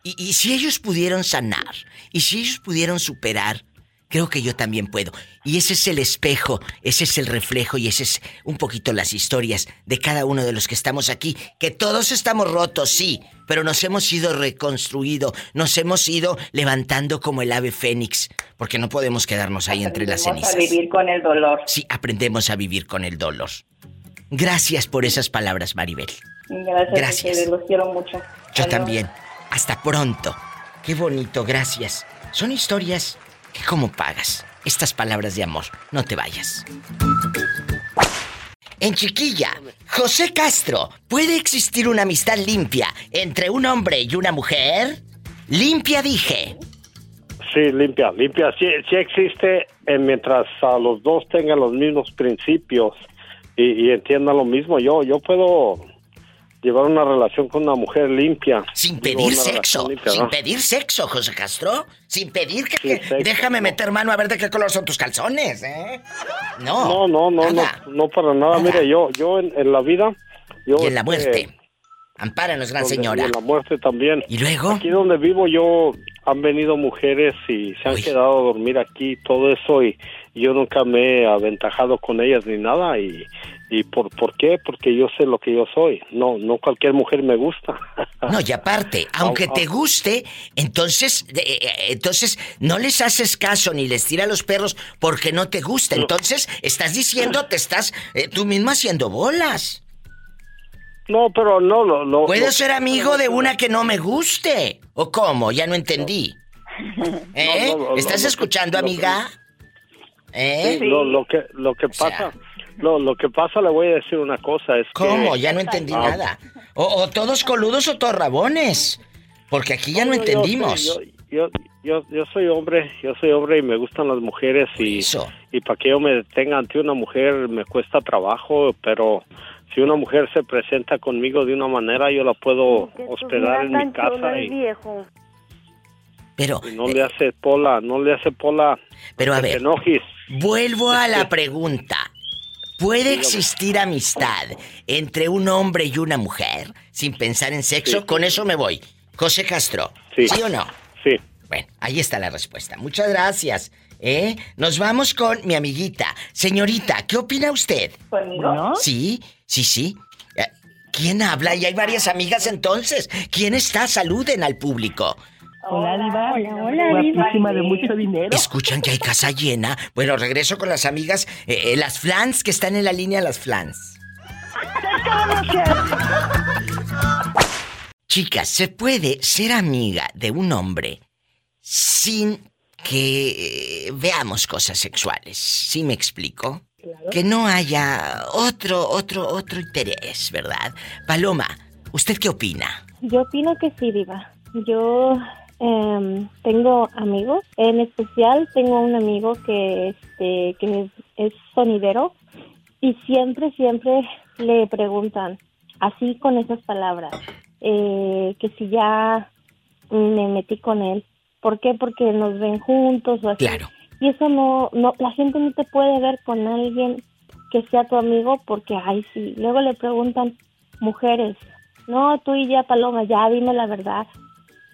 Y, y si ellos pudieron sanar, y si ellos pudieron superar, creo que yo también puedo. Y ese es el espejo, ese es el reflejo y ese es un poquito las historias de cada uno de los que estamos aquí. Que todos estamos rotos, sí, pero nos hemos ido reconstruido, nos hemos ido levantando como el ave fénix, porque no podemos quedarnos ahí entre las Vamos a cenizas. vivir con el dolor. Sí, aprendemos a vivir con el dolor. Gracias por esas palabras, Maribel. Gracias, Gracias. a ustedes, los quiero mucho. Yo Adiós. también. Hasta pronto. Qué bonito, gracias. Son historias como pagas. Estas palabras de amor. No te vayas. En chiquilla, José Castro, ¿puede existir una amistad limpia entre un hombre y una mujer? Limpia, dije. Sí, limpia, limpia. Sí, sí existe eh, mientras a los dos tengan los mismos principios y, y entiendan lo mismo. Yo, yo puedo llevar una relación con una mujer limpia. Sin pedir sexo, limpia, sin ¿no? pedir sexo, José Castro. Sin pedir que, Sin que- sexo, déjame meter mano a ver de qué color son tus calzones, ¿eh? No. No, no, no, no, no para nada. Mire, yo, yo en, en la vida, yo Y en la este, muerte. Ampáranos, gran señora. Y en la muerte también. ¿Y luego? Aquí donde vivo yo han venido mujeres y se han quedado a dormir aquí, todo eso, y yo nunca me he aventajado con ellas ni nada. ¿Y, y por, por qué? Porque yo sé lo que yo soy. No, no cualquier mujer me gusta. (laughs) No, y aparte, aunque te guste, entonces, eh, eh, entonces no les haces caso ni les tira a los perros porque no te gusta. Entonces, estás diciendo, te estás eh, tú mismo haciendo bolas. No, pero no, lo... lo Puedo lo- ser amigo de una que no me guste. ¿O cómo? Ya no entendí. ¿Eh? No, no, no, ¿Estás escuchando, amiga? ¿Eh? Sí, lo, lo que lo que pasa, lo, lo que pasa le voy a decir una cosa es ¿Cómo? que Ya no entendí Ah, nada. O, o todos coludos o todos rabones. Porque aquí ya no yo entendimos. Yo, yo, yo, yo soy hombre, yo soy hombre y me gustan las mujeres y, y para que yo me detenga ante una mujer me cuesta trabajo, pero si una mujer se presenta conmigo de una manera yo la puedo hospedar en mi casa y, viejo. Pero y no le hace pola, no le hace pola. Pero a ver, enojes. vuelvo a la (laughs) pregunta. ¿Puede existir amistad entre un hombre y una mujer sin pensar en sexo? Con eso me voy. José Castro, ¿sí, o no? Sí. Bueno, ahí está la respuesta. Muchas gracias. ¿Eh? Nos vamos con mi amiguita. Señorita, ¿qué opina usted? ¿Conmigo? Sí, sí, sí. Eh, ¿Quién habla? Y hay varias amigas entonces. ¿Quién está? Saluden al público. Hola, Diva. Hola, hola, Diva. Guapísima de mucho dinero. ¿Escuchan que hay casa llena? Bueno, regreso con las amigas, eh, eh, las flans que están en la línea, las flans. Chicas, ¿se puede ser amiga de un hombre sin que eh, veamos cosas sexuales? ¿Sí me explico? Que no haya otro, otro, otro interés, ¿verdad? Paloma, ¿usted qué opina? Yo opino que sí, Diva. Yo em, tengo amigos, en especial tengo un amigo que, este, que es, es sonidero y siempre, siempre le preguntan, así con esas palabras, eh, que si ya me metí con él. ¿Por qué? Porque nos ven juntos o así. Claro. Y eso no, no, la gente no te puede ver con alguien que sea tu amigo porque, ay, sí. Luego le preguntan, mujeres, no, tú y ya, Paloma, ya dime la verdad.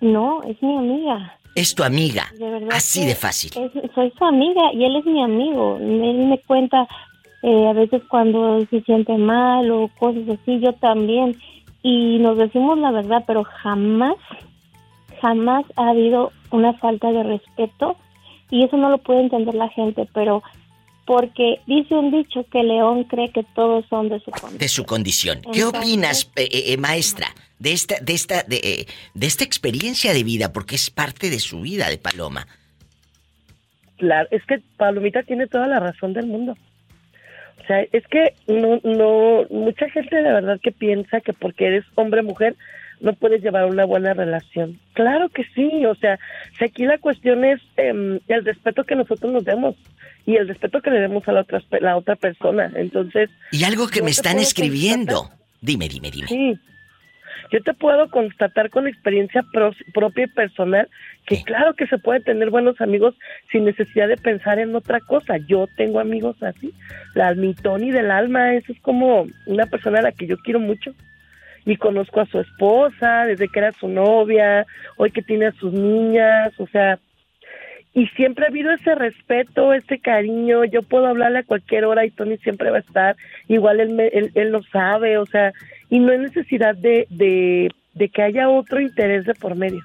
No, es mi amiga. Es tu amiga. De verdad Así de fácil. es- soy su amiga y él es mi amigo. Él me cuenta eh, a veces cuando se siente mal o cosas así, yo también. Y nos decimos la verdad, pero jamás, jamás ha habido una falta de respeto y eso no lo puede entender la gente, pero porque dice un dicho que León cree que todos son de su condición. de su condición. ¿Qué Entonces- opinas, eh, eh, maestra, de esta, de esta, de, eh, de esta experiencia de vida? Porque es parte de su vida de Paloma. Claro, es que Palomita tiene toda la razón del mundo. O sea, es que no, no, mucha gente de verdad que piensa que porque eres hombre mujer no puedes llevar una buena relación. Claro que sí, o sea, si aquí la cuestión es em, el respeto que nosotros nos demos y el respeto que le demos a la otra, la otra persona. Entonces, Y algo que me están escribiendo. Dime, dime, dime. Sí. Yo te puedo constatar con experiencia pro- propia y personal que claro que se puede tener buenos amigos sin necesidad de pensar en otra cosa. Yo tengo amigos así. La mi Tony del alma, eso es como una persona a la que yo quiero mucho. Y conozco a su esposa desde que era su novia, hoy que tiene a sus niñas, o sea, y siempre ha habido ese respeto, ese cariño. Yo puedo hablarle a cualquier hora y Tony siempre va a estar. Igual él, me- él, él lo sabe, o sea, y no hay necesidad de, de, de que haya otro interés de por medio.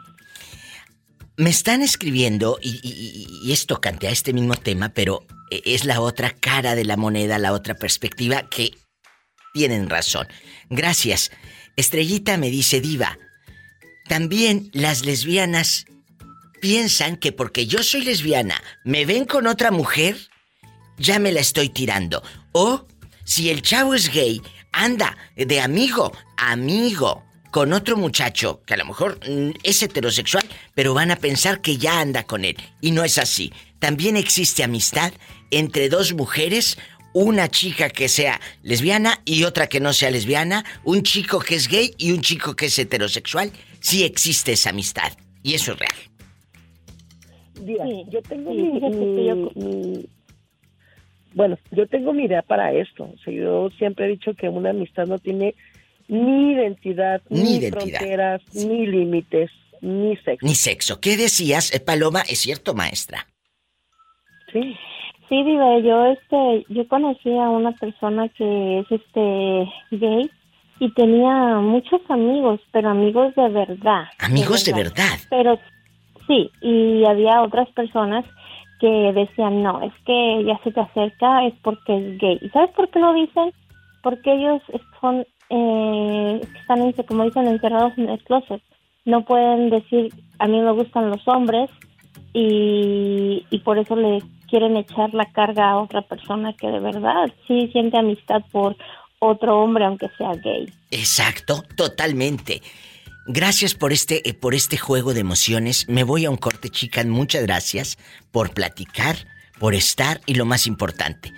Me están escribiendo, y, y- y- es tocante a este mismo tema, pero eh, es la otra cara de la moneda, la otra perspectiva que tienen razón. Gracias. Estrellita me dice, Diva, también las lesbianas piensan que porque yo soy lesbiana, me ven con otra mujer, ya me la estoy tirando. O si el chavo es gay, anda de amigo, amigo, con otro muchacho que a lo mejor mm, es heterosexual, pero van a pensar que ya anda con él. Y no es así. También existe amistad entre dos mujeres, una chica que sea lesbiana y otra que no sea lesbiana, un chico que es gay y un chico que es heterosexual. Sí existe esa amistad. Y eso es real. Yo tengo mi, Bueno, yo tengo mi idea para esto. yo siempre he dicho que una amistad no tiene ni identidad, ni, fronteras, ni límites, ni sexo. Ni sexo. ¿Qué decías, eh, Paloma? ¿Es cierto, maestra? Sí. Sí, digo, yo este, yo conocí a una persona que es este gay y tenía muchos amigos, pero amigos de verdad. Amigos de verdad. De verdad. Pero sí, y había otras personas que decían, no, es que ya se te acerca es porque es gay. ¿Y sabes por qué lo dicen? Porque ellos son eh, están, como dicen, encerrados en el closet. No pueden decir, a mí me gustan los hombres y, y por eso le quieren echar la carga a otra persona que de verdad sí siente amistad por otro hombre aunque sea gay. Exacto, totalmente. Gracias por este eh, por este juego de emociones. Me voy a un corte, chicas. Muchas gracias por platicar, por estar y lo más importante,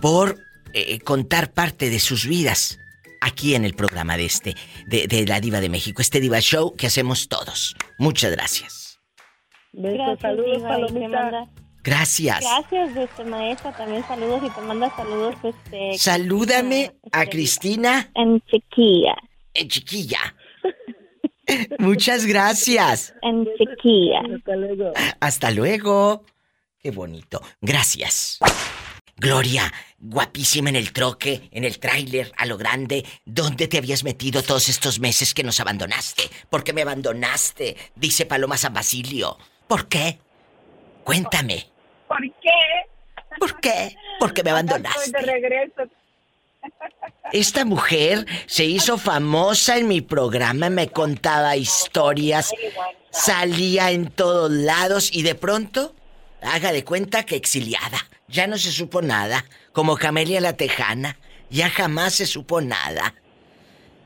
por eh, contar parte de sus vidas aquí en el programa de este, de, la Diva de México, este Diva Show que hacemos todos. Muchas gracias. Gracias, saludos, Palomita. Gracias. Gracias, este, maestra. También saludos y te manda saludos. Este, Salúdame a este, Cristina. En chiquilla. En chiquilla. (laughs) Muchas gracias. En chiquilla. Hasta luego. Hasta luego. Qué bonito. Gracias. Gloria, guapísima en el troque, en el tráiler, a lo grande. ¿Dónde te habías metido todos estos meses que nos abandonaste? ¿Por qué me abandonaste? Dice Paloma San Basilio. ¿Por qué? Cuéntame. ¿Por qué? ¿Por qué? ¿Por qué me abandonaste? Estoy de regreso. Esta mujer se hizo famosa en mi programa, me contaba historias, salía en todos lados y de pronto, haga de cuenta que exiliada. Ya no se supo nada, como Camelia la Tejana. Ya jamás se supo nada.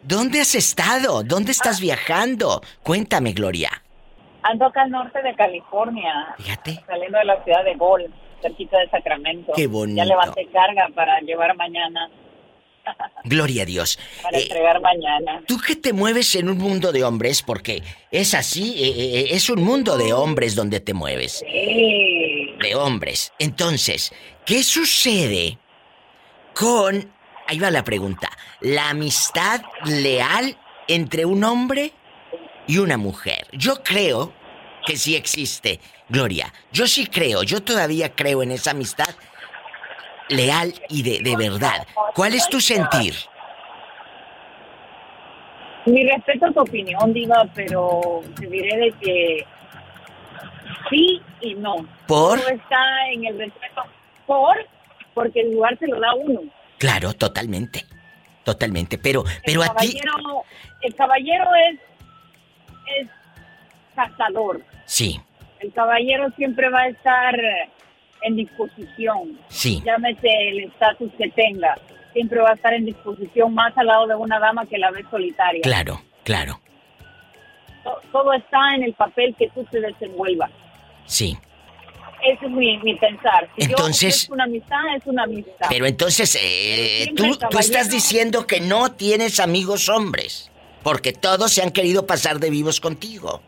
¿Dónde has estado? ¿Dónde estás viajando? Cuéntame, Gloria. Ando acá al norte de California. Fíjate. Saliendo de la ciudad de Gol, cerquita de Sacramento. Qué bonito. Ya levanté carga para llevar mañana. Gloria a Dios. Para eh, entregar mañana. Tú que te mueves en un mundo de hombres, porque es así, eh, eh, es un mundo de hombres donde te mueves. Sí de hombres. Entonces, ¿qué sucede con... Ahí va la pregunta. La amistad leal entre un hombre y una mujer. Yo creo que sí existe, Gloria. Yo sí creo, yo todavía creo en esa amistad leal y de, de verdad. ¿Cuál es tu sentir? Mi respeto a tu opinión, Diva, pero te diré de que sí y no. ¿Por? Todo está en el respeto. Por, porque el lugar se lo da uno. Claro, totalmente. Totalmente, pero, pero a ti... El caballero es, es cazador. Sí. El caballero siempre va a estar en disposición. Sí. Llámese el estatus que tenga. Siempre va a estar en disposición más al lado de una dama que la ve solitaria. Claro, claro. Todo está en el papel que tú te desenvuelvas. Sí. Ese es mi, pensar. entonces. es una amistad, es una amistad. Pero entonces, eh, tú, tú estás diciendo que no tienes amigos hombres. Porque todos se han querido pasar de vivos contigo.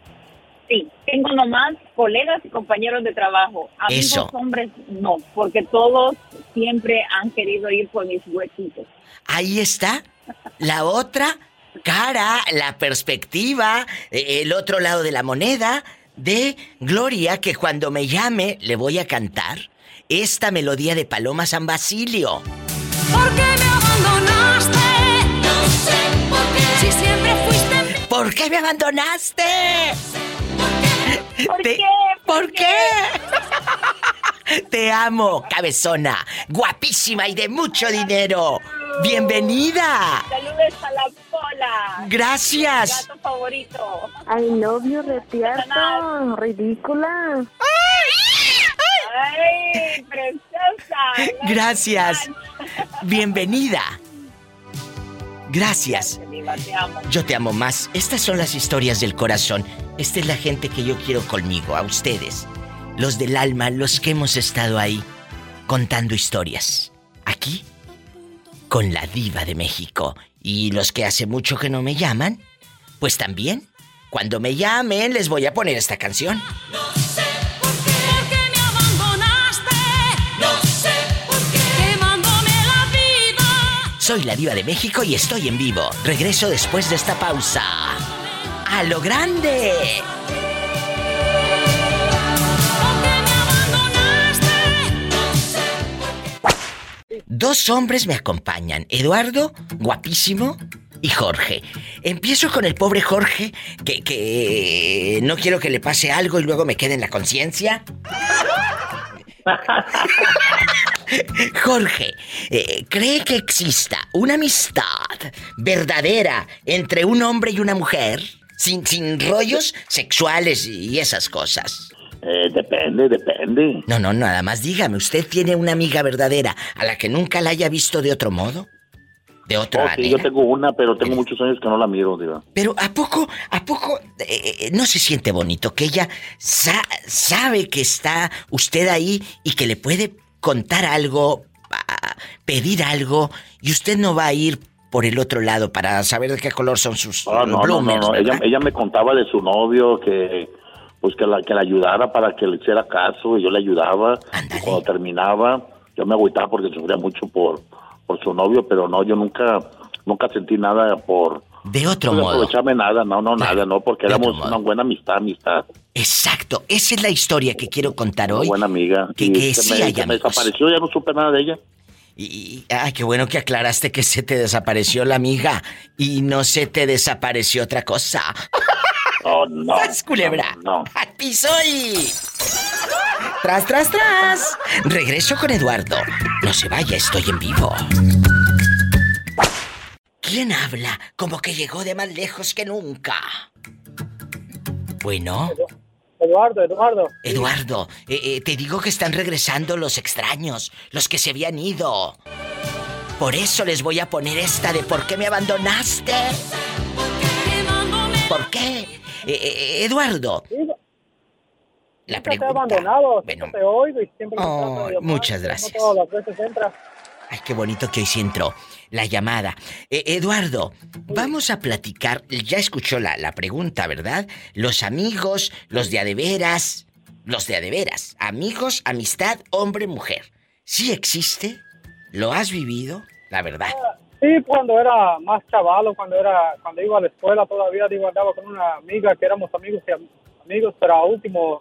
Sí, tengo nomás colegas y compañeros de trabajo. Amigos hombres no, porque todos siempre han querido ir por mis huesitos. Ahí está. La otra cara, la perspectiva, eh, el otro lado de la moneda de Gloria que cuando me llame le voy a cantar esta melodía de Paloma San Basilio. ¿Por qué me abandonaste? No sé por qué. Si siempre fuiste. ¿Por qué me abandonaste? ¿Por qué? ¿Por qué? (laughs) Te amo, cabezona, guapísima y de mucho dinero. Bienvenida. Saludos a la pola. Gracias. gato favorito. Ay, novio retierto, ridícula. ¡Ay! ¡Ay, preciosa! Gracias. Bienvenida. Gracias. Yo te amo más. Estas son las historias del corazón. Esta es la gente que yo quiero conmigo, a ustedes. Los del alma, los que hemos estado ahí contando historias. Aquí, con la diva de México. Y los que hace mucho que no me llaman, pues también. Cuando me llamen les voy a poner esta canción. No Soy la diva de México y estoy en vivo. Regreso después de esta pausa. ¡A lo grande! Dos hombres me acompañan, Eduardo, guapísimo, y Jorge. Empiezo con el pobre Jorge, que, que no quiero que le pase algo y luego me quede en la conciencia. (laughs) Jorge, eh, ¿cree que exista una amistad verdadera entre un hombre y una mujer? Sin, sin rollos sexuales y esas cosas. Eh, depende, depende. No, no, nada más dígame, ¿usted tiene una amiga verdadera a la que nunca la haya visto de otro modo? ¿De otra Oh, sí, yo tengo una, pero tengo muchos años que no la miro, diva. Pero ¿a poco, a poco eh, no se siente bonito que ella sa- sabe que está usted ahí y que le puede contar algo, a- pedir algo y usted no va a ir por el otro lado para saber de qué color son sus Ah, no, no, no, ella me contaba de su novio que pues que la que la ayudara para que le hiciera caso y yo le ayudaba. Y cuando terminaba, yo me agüitaba porque sufría mucho por por su novio, pero no, yo nunca nunca sentí nada por De otro pues, modo. aprovecharme nada, no, no, nada, no, porque éramos una buena amistad, amistad. Exacto, esa es la historia que quiero contar hoy. buena amiga. Que, que sí me, hay se me amigos. desapareció, ya no supe nada de ella. Y, ay, qué bueno que aclaraste que se te desapareció la amiga y no se te desapareció otra cosa. (laughs) Oh, no. ¡Sas, culebra! No. ¡Al piso y... ¡Tras, tras, tras! Regreso con Eduardo. No se vaya, estoy en vivo. ¿Quién habla como que llegó de más lejos que nunca? Bueno, Eduardo, Eduardo. Eduardo, eh, eh, te digo que están regresando los extraños, los que se habían ido. Por eso les voy a poner esta de ¿Por qué me abandonaste? ¿Por qué? Eh, eh, Eduardo. La pregunta. me Oh, muchas gracias. Ay, qué bonito que hoy sí entró la llamada. Eh, Eduardo, vamos a platicar. Ya escuchó la, la pregunta, ¿verdad? Los amigos, los de a de veras, los de a de veras. Amigos, amistad, hombre, mujer. ¿Sí existe? ¿Lo has vivido? La verdad. Sí, cuando era más chavalo, cuando era cuando iba a la escuela todavía digo andaba con una amiga que éramos amigos y am- amigos, pero a último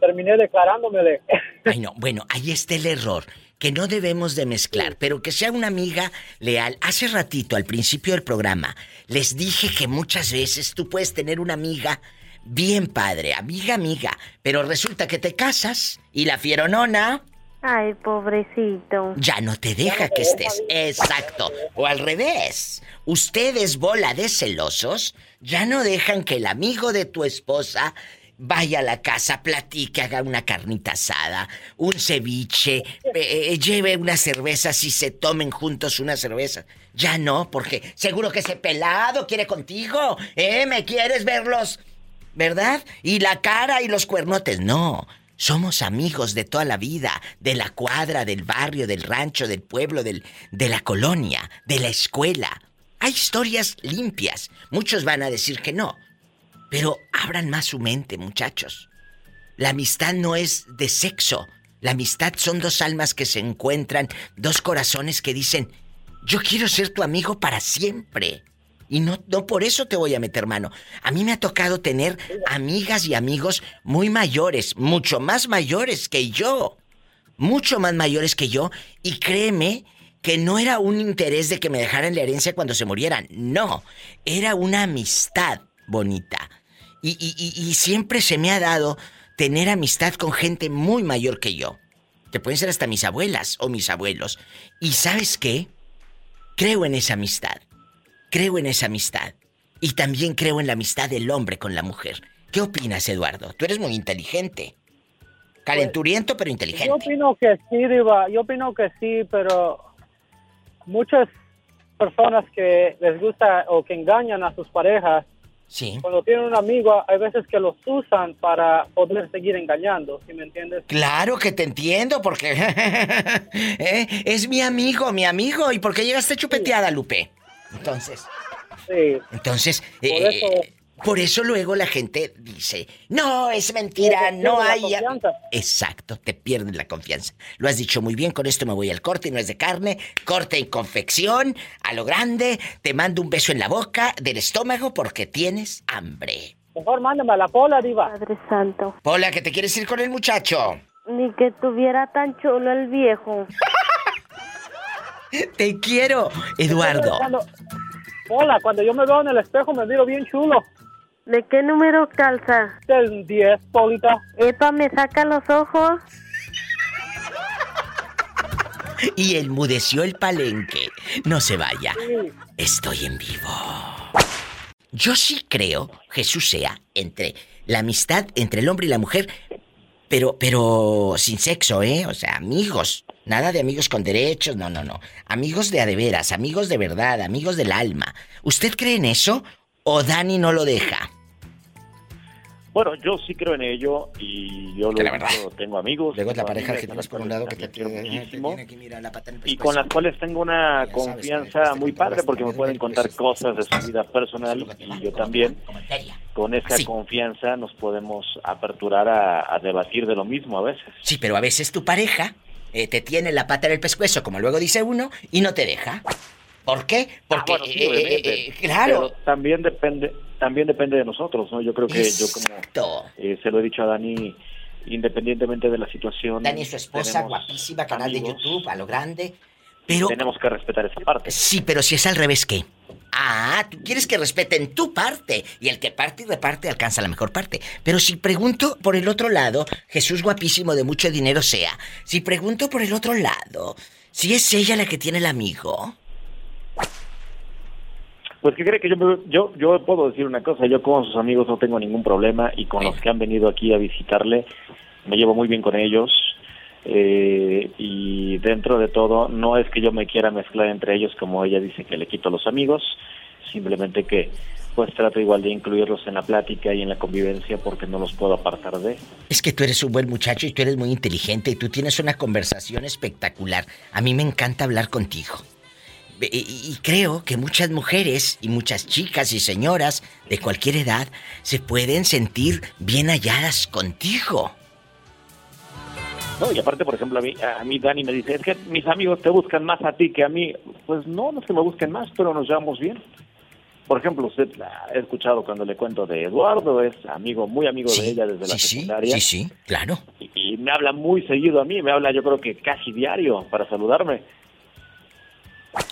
terminé declarándomele. (laughs) Ay, no. Bueno, ahí está el error. Que no debemos de mezclar, pero que sea una amiga leal. Hace ratito, al principio del programa, les dije que muchas veces tú puedes tener una amiga bien padre, amiga, amiga, pero resulta que te casas y la fieronona Ay, pobrecito. ya no te deja que estés. Exacto. O al revés. Ustedes, bola de celosos, ya no dejan que el amigo de tu esposa vaya a la casa, platique, haga una carnita asada, un ceviche, eh, lleve unas cervezas y se tomen juntos una cerveza. Ya no, porque seguro que ese pelado quiere contigo. ¿Eh? ¿Me quieres verlos? ¿Verdad? Y la cara y los cuernotes. No. Somos amigos de toda la vida, de la cuadra, del barrio, del rancho, del pueblo, del, de la colonia, de la escuela. Hay historias limpias. Muchos van a decir que no. Pero abran más su mente, muchachos. La amistad no es de sexo. La amistad son dos almas que se encuentran, dos corazones que dicen, yo quiero ser tu amigo para siempre. Y no, no por eso te voy a meter mano. A mí me ha tocado tener amigas y amigos muy mayores, mucho más mayores que yo. Mucho más mayores que yo. Y créeme que no era un interés de que me dejaran la herencia cuando se murieran. No, era una amistad bonita. Y, y- y- y siempre se me ha dado tener amistad con gente muy mayor que yo. Que pueden ser hasta mis abuelas o mis abuelos. Y sabes qué? Creo en esa amistad. Creo en esa amistad. Y también creo en la amistad del hombre con la mujer. ¿Qué opinas, Eduardo? Tú eres muy inteligente. Calenturiento, pero inteligente. Yo opino que sí, Diva, yo opino que sí, pero muchas personas que les gusta o que engañan a sus parejas, Sí. cuando tienen un amigo, hay veces que los usan para poder seguir engañando, ¿sí me entiendes? Claro que te entiendo, porque (laughs) ¿eh? es mi amigo, mi amigo. ¿Y por qué llegaste chupeteada, Lupe? Entonces. Sí. Entonces, Por eh, eso- por eso luego la gente dice, no, es mentira, no hay... confianza. Exacto, te pierden la confianza. Lo has dicho muy bien, con esto me voy al corte y no es de carne, corte y confección, a lo grande, te mando un beso en la boca, del estómago, porque tienes hambre. Mejor mándame a la pola, diva. Padre Santo. Hola, que te quieres ir con el muchacho. Ni que tuviera tan chulo el viejo. (laughs) (laughs) Te quiero, Eduardo. Cuando, hola, cuando yo me veo en el espejo me miro bien chulo. ¿De qué número calza? Del 10, Polita. Epa, me saca los ojos. (laughs) Y enmudeció el palenque. No se vaya. Estoy en vivo. Yo sí creo, Jesús sea, entre la amistad entre el hombre y la mujer, pero, pero sin sexo, ¿eh? O sea, amigos. Nada de amigos con derechos, no, no, no. Amigos de a de veras, amigos de verdad, amigos del alma. ¿Usted cree en eso o Dani no lo deja? Bueno, yo sí creo en ello y yo lo Que la verdad. tengo amigos. Luego es la pareja que las por un lado que te, quiero muchísimo y y con las cuales tengo una confianza muy padre porque me pueden contar cosas de su vida personal y yo también con esa confianza nos podemos aperturar a, a debatir de lo mismo a veces. Sí, pero a veces tu pareja eh, te tiene la pata en el pescuezo, como luego dice uno, y no te deja. ¿Por qué? Porque, Ah, bueno, sí, eh, eh, eh, claro. Pero también depende, también depende de nosotros, ¿no? Yo creo que yo como eh, se lo he dicho a Dani, independientemente de la situación. Dani es su esposa, guapísima, canal de YouTube, a lo grande. Pero. Tenemos que respetar esa parte. Sí, pero si es al revés, ¿qué? Ah, tú quieres que respeten tu parte. Y el que parte y reparte alcanza la mejor parte. Pero si pregunto por el otro lado, Jesús guapísimo de mucho dinero sea. Si pregunto por el otro lado, si es ella la que tiene el amigo. Pues que cree que yo, me- yo yo puedo decir una cosa, yo con sus amigos no tengo ningún problema y con los que han venido aquí a visitarle me llevo muy bien con ellos eh, y dentro de todo no es que yo me quiera mezclar entre ellos como ella dice que le quito a los amigos, simplemente que pues trato igual de incluirlos en la plática y en la convivencia porque no los puedo apartar de. Es que tú eres un buen muchacho y tú eres muy inteligente y tú tienes una conversación espectacular. A mí me encanta hablar contigo. Y, y creo que muchas mujeres y muchas chicas y señoras de cualquier edad se pueden sentir bien halladas contigo. No, y aparte, por ejemplo, a mí, a mí Dani me dice, es que mis amigos te buscan más a ti que a mí. Pues no, no es que me busquen más, pero nos llevamos bien. Por ejemplo, usted la ha escuchado cuando le cuento de Eduardo, es amigo, muy amigo de ella desde la secundaria. Sí, sí, claro. Y, y me habla muy seguido a mí, me habla yo creo que casi diario para saludarme.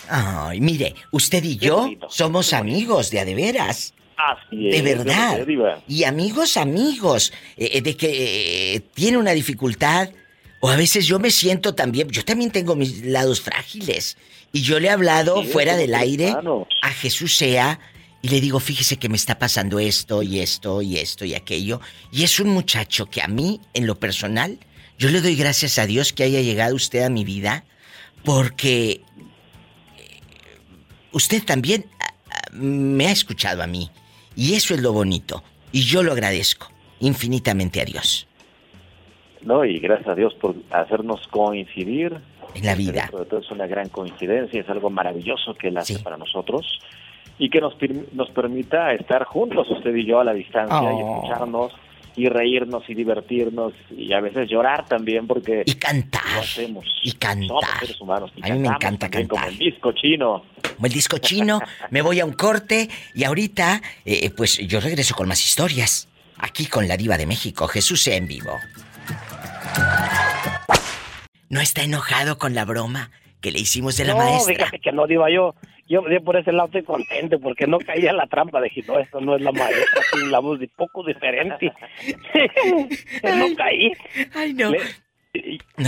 Ay, mire, usted y yo somos amigos de a de veras. Así De es, verdad. de Diva. Y amigos, amigos. eh, eh, de que eh, tiene una dificultad. O a veces yo me siento también. Yo también tengo mis lados frágiles. Y yo le he hablado Sí, fuera del aire hermanos. a Jesús sea. Y le digo, fíjese que me está pasando esto y esto y esto y aquello. Y es un muchacho que a mí, en lo personal, yo le doy gracias a Dios que haya llegado usted a mi vida. Porque usted también ah, ah, me ha escuchado a mí. Y eso es lo bonito. Y yo lo agradezco infinitamente a Dios. No, y gracias a Dios por hacernos coincidir. En la vida. Todo es una gran coincidencia, es algo maravilloso que Él hace para nosotros y que nos, nos permita estar juntos, usted y yo, a la distancia y Oh. escucharnos y reírnos y divertirnos y a veces llorar también porque y cantar lo hacemos y cantar somos seres humanos y A mí me encanta cantar. como el disco chino Como el disco chino, me voy a un corte y ahorita, eh, pues yo regreso con más historias. Aquí con la diva de México, Jesús en vivo. ¿No está enojado con la broma que le hicimos de la no, maestra? fíjate que no, Diva, yo, yo yo por ese lado estoy contento porque no caía en la trampa. Dije, no, esto no es la maestra, tiene la voz de poco diferente. (laughs) no caí. Ay, no. No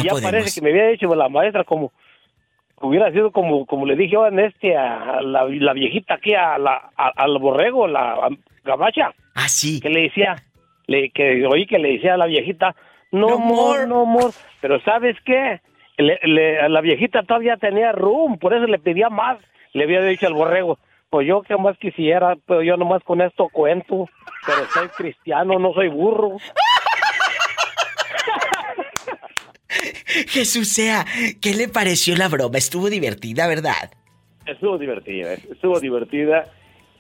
ya podemos. parece que me había dicho la maestra como hubiera sido como como le dije yo en este a la, la viejita aquí a la a- al borrego la a- gabacha ah sí que le decía le que oí que le decía a la viejita no amor no amor pero sabes qué le- le- a la viejita todavía tenía room, por eso le pedía más. Le había dicho al borrego, pues yo que más quisiera, pero yo nomás con esto cuento, pero soy cristiano, no soy burro. (laughs) Jesús sea, ¿qué le pareció la broma? Estuvo divertida, ¿verdad? Estuvo divertida, eh, estuvo divertida.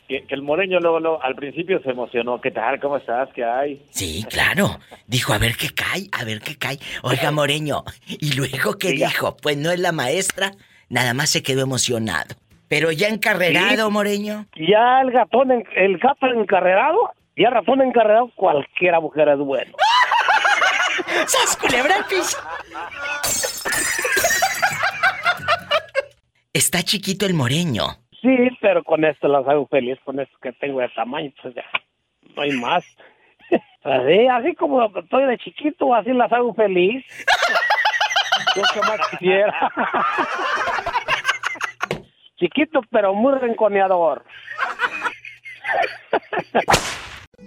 Que, que el moreño luego, luego, al principio se emocionó. ¿Qué tal? ¿Cómo estás? ¿Qué hay? Sí, claro. Dijo, a ver qué cae, a ver qué cae. Oiga, Moreño. ¿Y luego qué dijo? Pues no es la maestra, nada más se quedó emocionado. Pero ya encarrerado, Sí. Moreño. Ya el gatón, en- el gato encarrerado, ya ratón encarrerado, cualquiera mujer es bueno. (laughs) ¡Sas, culebra! Está chiquito el Moreño. Sí, pero con esto las hago feliz, con esto que tengo de tamaño, pues ya, no hay más. (laughs) Así, así como estoy de chiquito, así las hago feliz. (laughs) Yo que más quisiera. Chiquito, pero muy rinconeador.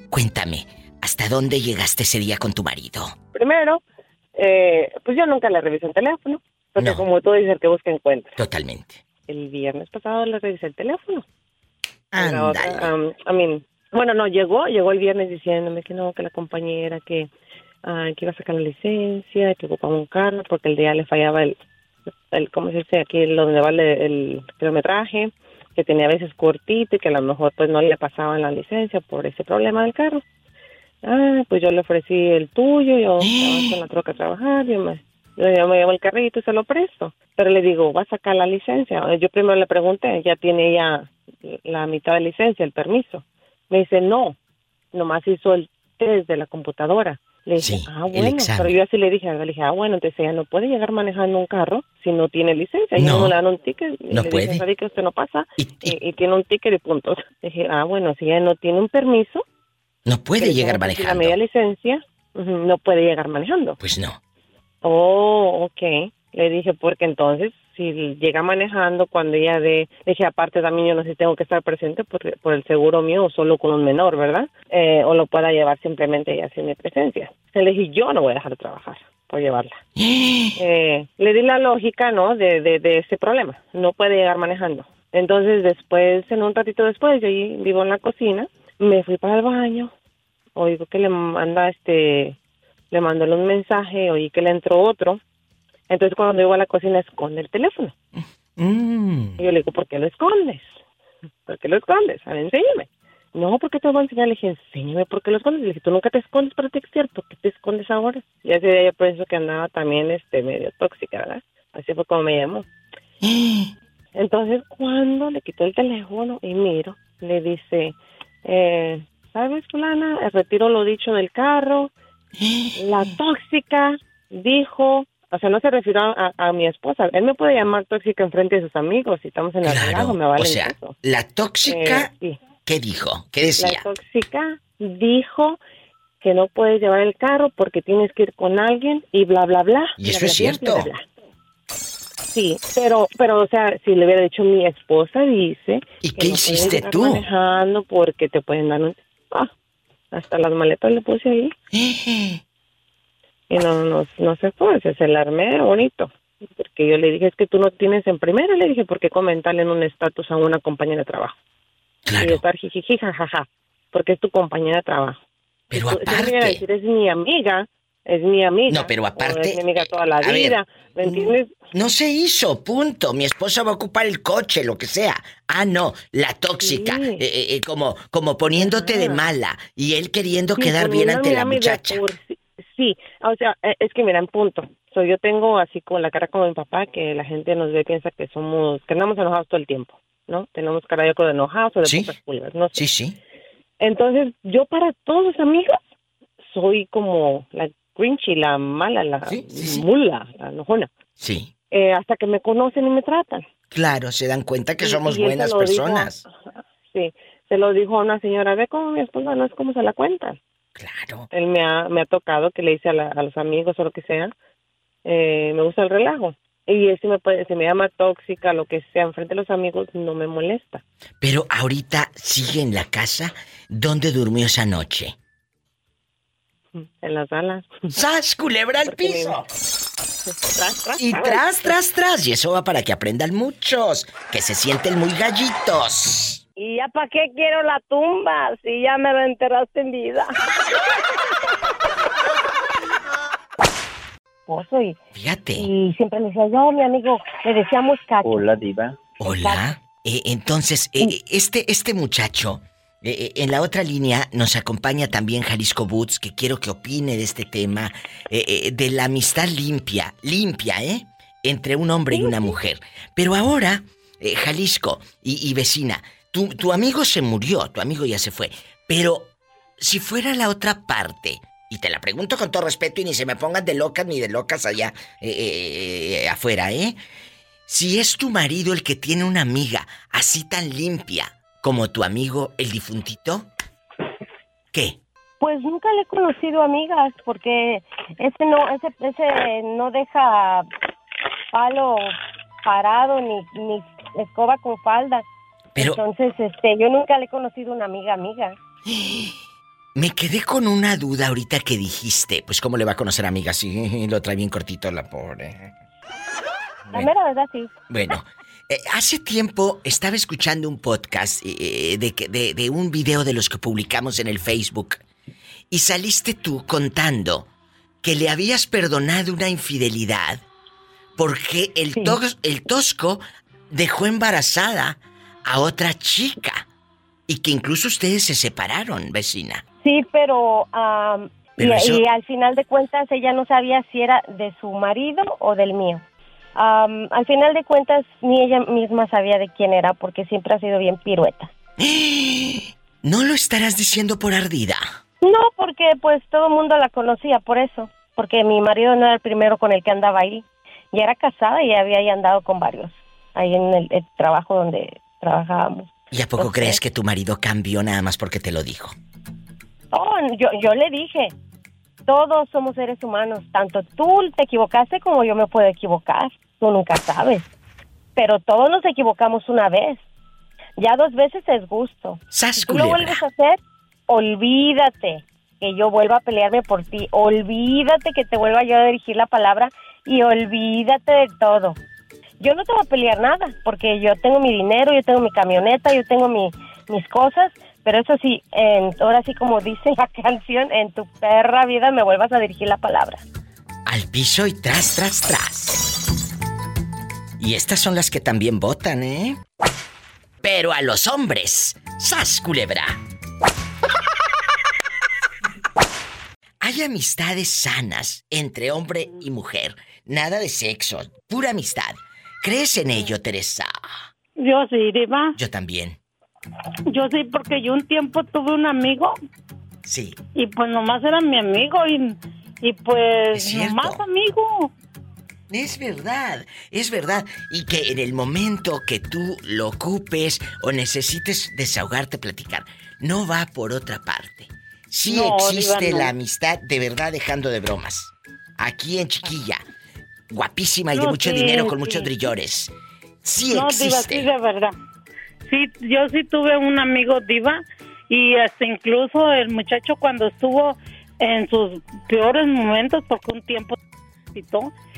Cuéntame, ¿hasta dónde llegaste ese día con tu marido? Primero, eh, pues yo nunca le revisé el teléfono, porque No. como tú dices, el que busca encuentra. Totalmente. El viernes pasado le revisé el teléfono. Ándale. um, I mean, bueno, no, llegó, llegó el viernes diciéndome que no, que la compañera, que, ah, que iba a sacar la licencia, que ocupaba un carro porque el día le fallaba el, el ¿cómo se dice? Aquí donde vale el kilometraje, que tenía a veces cortito y que a lo mejor pues no le pasaban la licencia por ese problema del carro. Ah, pues yo le ofrecí el tuyo, yo (gasps) estaba con la troca a trabajar, yo me, yo me llevo el carrito y se lo presto. Pero le digo, va a sacar la licencia. Yo primero le pregunté, ya tiene ella la mitad de licencia, el permiso. Me dice, no, nomás hizo el test de la computadora. Le dije, ah, bueno, pero yo así le dije, le dije, ah, bueno, entonces ella no puede llegar manejando un carro si no tiene licencia. Y No. le dan un ticket. Y No le puede. Dije, "¿Sabe que usted no pasa y, y tiene un ticket y punto. (laughs) Le dije, ah, bueno, si ella no tiene un permiso, No puede llegar tenga La manejando. media licencia, no puede llegar manejando. Pues no. Oh, ok. Le dije, porque entonces, si llega manejando cuando ella de... Dije, aparte también yo no sé si tengo que estar presente por, por el seguro mío o solo con un menor, ¿verdad? Eh, o lo pueda llevar simplemente ella sin mi presencia. Le dije, yo no voy a dejar de trabajar por llevarla. (gasps) Eh, le di la lógica, ¿no? De, de, de ese problema. No puede llegar manejando. Entonces, después, en un ratito después, yo vivo en la cocina, me fui para el baño, oigo que le manda este, le mandó un mensaje, oí que le entró otro. Entonces, cuando llego a la cocina, esconde el teléfono. Mm. Y yo le digo, ¿por qué lo escondes? ¿Por qué lo escondes? A ver, enséñame. No, ¿por qué te voy a enseñar? Le dije, enséñame por qué lo escondes. Le dije, tú nunca te escondes para textear, ¿por qué te escondes ahora? Y así de por eso que andaba también este medio tóxica, ¿verdad? Así fue como me llamó. (gasps) Entonces, cuando le quitó el teléfono y miro, le dice, eh, ¿sabes, fulana? Retiro lo dicho del carro. (gasps) La tóxica dijo, o sea, no se refirió a, a mi esposa. Él me puede llamar tóxica en frente de sus amigos si estamos en el relajo, me vale o sea, eso. la tóxica, Eh, sí. ¿qué dijo? ¿Qué decía? La tóxica dijo que no puedes llevar el carro porque tienes que ir con alguien y bla, bla, bla. Y bla, eso bla, es bla, cierto. bla. Sí, pero, pero, o sea, si le hubiera dicho mi esposa dice... ¿Y que qué no hiciste tú? manejando porque te pueden dar un... Ah, hasta las maletas le puse ahí. (gasps) y no, no, no se fue, se, se la armé bonito. Porque yo le dije, es que tú no tienes en primera, le dije, ¿por qué comentarle en un estatus a una compañera de trabajo? Y estar jijiji, jajaja, porque es tu compañera de trabajo. Pero tú- viera a decir, es mi amiga, es mi amiga. No, pero aparte, Es mi amiga toda la ver, vida, ¿me entiendes? No se hizo, punto. Mi esposa va a ocupar el coche, lo que sea. Ah, no, la tóxica. Eh, eh, eh, como, como poniéndote de mala. Y él queriendo Sí, quedar bien ante la muchacha. por sí- o sea, eh, es que mira, en punto. So, yo tengo así con la cara como mi papá, que la gente nos ve y piensa que somos, que andamos enojados todo el tiempo, ¿no? Tenemos cara de de enojados o de Sí. pulgas, no sé. Sí, sí. Entonces, yo para todos mis amigos soy como la grinchy, la mala, la mula, la enojona. Sí. Eh, hasta que me conocen y me tratan. Claro, se dan cuenta que somos y buenas dijo- personas. (laughs) Sí, se lo dijo a una señora, ve cómo mi esposa no es como se la cuenta. Claro. Él me ha, me ha tocado que le dice a, la- a los amigos o lo que sea, eh, me gusta el relajo. Y si me, puede, si me llama tóxica, lo que sea, enfrente de los amigos, no me molesta. Pero ahorita sigue en la casa donde durmió esa noche. En la sala. ¡Sas, culebra al piso! Tras, tras, Y tras, tras, tras. Y eso va para que aprendan muchos. Que se sienten muy gallitos. ¿Y ya para qué quiero la tumba si ya me lo enterraste en vida? Esposo y, Fíjate. y siempre le decía yo, mi amigo, le decíamos cacho. Hola, Diva. Hola. Eh, entonces, eh, este, este muchacho, eh, eh, en la otra línea nos acompaña también Jalisco Boots, que quiero que opine de este tema, eh, eh, de la amistad limpia, limpia, ¿eh? Entre un hombre y una mujer. Pero ahora, eh, Jalisco y, y vecina, tu, tu amigo se murió, tu amigo ya se fue, pero si fuera la otra parte, y te la pregunto con todo respeto y ni se me pongan de locas ni de locas allá eh, eh, eh, afuera, ¿eh? Si es tu marido el que tiene una amiga así tan limpia como tu amigo el difuntito, ¿qué? Pues nunca le he conocido amigas porque ese no, ese, ese no deja palo parado ni, ni escoba con falda. Pero- Entonces, este, yo nunca le he conocido una amiga amiga. (gasps) Me quedé con una duda ahorita que dijiste. Pues cómo le va a conocer amiga si lo trae bien cortito la pobre. La mera verdad sí. Bueno, eh, hace tiempo estaba escuchando un podcast eh, de, que- de, de un video de los que publicamos en el Facebook y saliste tú contando que le habías perdonado una infidelidad porque el, tos- el tosco dejó embarazada a otra chica y que incluso ustedes se separaron, vecina. Sí, pero, y, eso- y al final de cuentas ella no sabía si era de su marido o del mío. Al final de cuentas ni ella misma sabía de quién era porque siempre ha sido bien pirueta. (gasps) ¿No lo estarás diciendo por ardida? No, porque pues todo el mundo la conocía por eso, porque mi marido no era el primero con el que andaba ahí. Ya era casada y había ahí andado con varios, ahí en el, el trabajo donde trabajábamos. ¿Y a poco crees que tu marido cambió nada más porque te lo dijo? Oh, yo, yo le dije, todos somos seres humanos, tanto tú te equivocaste como yo me puedo equivocar, tú nunca sabes, pero todos nos equivocamos una vez, ya dos veces es gusto. ¡Sas, Si tú lo vuelves a hacer, olvídate que yo vuelva a pelearme por ti, olvídate que te vuelva yo a dirigir la palabra y olvídate de todo. Yo no te voy a pelear nada, porque yo tengo mi dinero, yo tengo mi camioneta, yo tengo mi, mis cosas, pero eso sí, en, ahora sí como dice la (laughs) canción, en tu perra vida me vuelvas a dirigir la palabra. Al piso y tras, tras, tras. Y estas son las que también votan, ¿eh? Pero a los hombres, ¡sas, culebra! (laughs) Hay amistades sanas entre hombre y mujer. Nada de sexo, pura amistad. ¿Crees en ello, Teresa? Yo sí, Diva. Yo también. Yo sí, porque yo un tiempo tuve un amigo Sí. y pues nomás era mi amigo y, y pues nomás amigo. Es verdad, es verdad. Y que en el momento que tú lo ocupes o necesites desahogarte, platicar, no va por otra parte. Sí No, existe Diva, no. la amistad de verdad dejando de bromas. Aquí en Chiquilla, guapísima y de mucho sí, dinero con sí. muchos drillores. Sí no, Diva, existe. sí, de verdad. Sí, yo sí tuve un amigo Diva y hasta incluso el muchacho cuando estuvo en sus peores momentos, porque un tiempo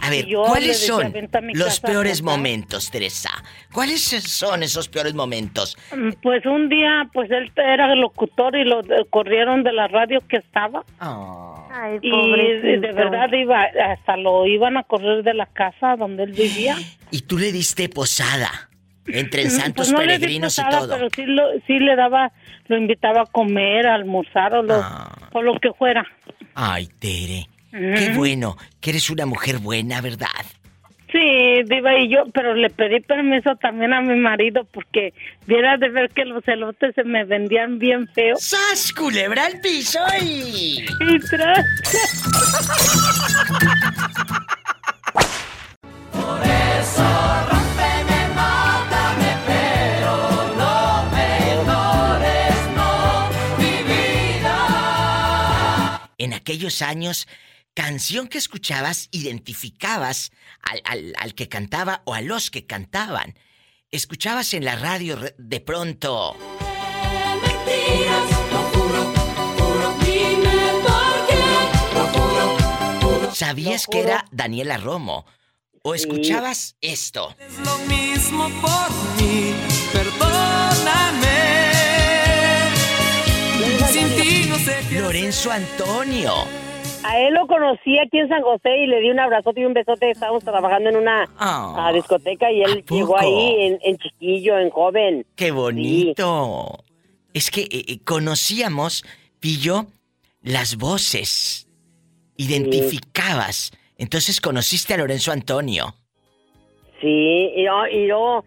A ver, y yo le ¿cuáles son "Vente a mi los peores contar". momentos, Teresa? ¿Cuáles son esos peores momentos? Mm, Pues un día, pues él era locutor y lo de- corrieron de la radio que estaba. Ay, Y de, verdad iba, hasta lo iban a correr de la casa donde él vivía. (gasps) Y tú le diste posada entre Mm, santos pues no le peregrinos y posada, todo. Pero sí, lo, sí le daba, lo invitaba a comer, a almorzar o lo, Ah. o lo que fuera. Ay, Tere. Qué bueno que eres una mujer buena, ¿verdad? Sí, Diva, y yo, pero le pedí permiso también a mi marido porque viera de ver que los elotes se me vendían bien feo. ¡Sas, culebra al piso y... Y tras... Eso rómpeme, mátame, pero no me ignores, no, mi vida. En aquellos años, canción que escuchabas, identificabas al, al- al que cantaba o a los que cantaban. Escuchabas en la radio de pronto. Mentiras, lo juro, juro, dime por qué sabías que era Daniela Romo. O escuchabas esto. Es lo mismo por mí, perdóname. Sin ti no sé qué Lorenzo Antonio. A él lo conocí aquí en San José y le di un abrazote y un besote. Estábamos trabajando en una Ah. ah, discoteca y él llegó ahí en, en chiquillo, en joven. ¡Qué bonito! Es que eh, eh, conocíamos, Pillo, las voces. Identificabas. Entonces conociste a Lorenzo Antonio. Sí, y yo, y yo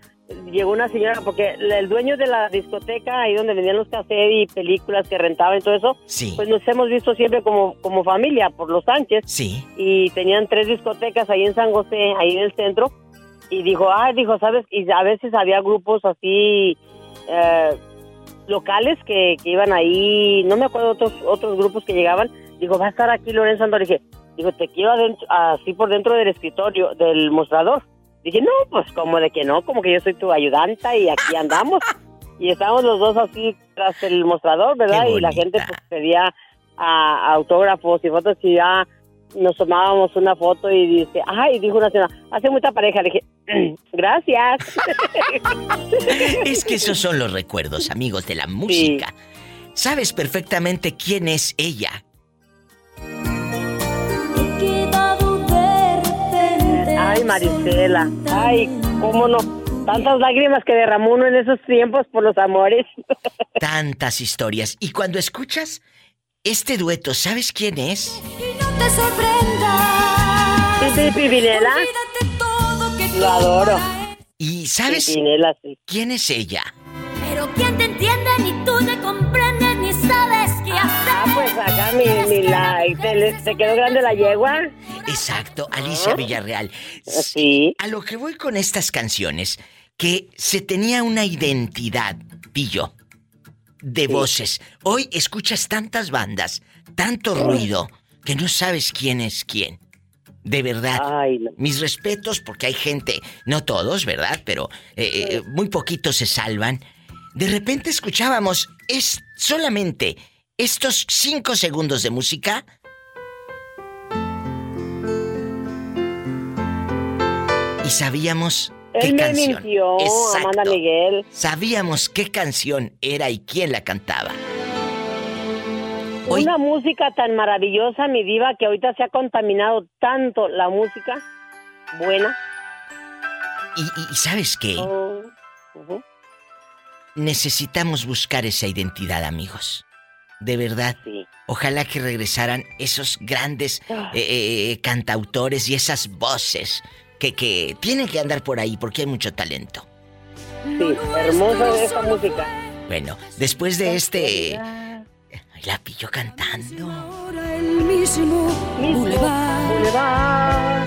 llegó una señora, porque el dueño de la discoteca, ahí donde vendían los cassettes y películas que rentaban y todo eso, Sí. pues nos hemos visto siempre como, como familia por los Sánchez. Sí. Y tenían tres discotecas ahí en San José, ahí en el centro. Y dijo, ah, dijo, ¿sabes? Y a veces había grupos así eh, locales que, que iban ahí, no me acuerdo otros otros grupos que llegaban. Dijo, va a estar aquí Lorenzo Antonio. Dije, dijo, te quiero adentro, así por dentro del escritorio, del mostrador. Dije, no, pues como de que no, como que yo soy tu ayudanta y aquí andamos. (laughs) y estábamos los dos así tras el mostrador, ¿verdad? Y la gente pues pedía a, autógrafos y fotos y ya nos tomábamos una foto y dice, ay, dijo una señora, hace mucha pareja. Le dije, gracias. (laughs) Es que esos son los recuerdos, amigos, de la música. Sabes perfectamente quién es ella. Ay, Marisela. Ay, cómo no. Tantas lágrimas que derramó uno en esos tiempos por los amores. (laughs) Tantas historias. Y cuando escuchas este dueto, ¿sabes quién es? No te sorprendas. Sí, Pimpinela. Lo adoro. ¿Y sabes Pimpinela, sí. quién es ella? Pero ¿quién te entiende? Ni tú te mi, le- se quedó grande la yegua. Exacto, Alicia Villarreal. Sí. A lo que voy con estas canciones, que se tenía una identidad, pillo, de voces. Hoy escuchas tantas bandas, tanto ruido, que no sabes quién es quién. De verdad. Mis respetos, porque hay gente, no todos, ¿verdad? Pero eh, eh, muy poquitos se salvan. De repente escuchábamos es solamente estos cinco segundos de música y sabíamos qué Él me canción. mintió, Exacto. Amanda Miguel. Sabíamos qué canción era y quién la cantaba. Una música tan maravillosa, mi diva, que ahorita se ha contaminado tanto la música buena. Y, ¿sabes qué? Oh. Necesitamos buscar esa identidad, amigos. De verdad. Ojalá que regresaran esos grandes Ah. eh, eh, cantautores y esas voces que, que tienen que andar por ahí porque hay mucho talento. Sí, hermosa esa música. Bueno, después de este... Ay, La pillo cantando. El mismo boulevard.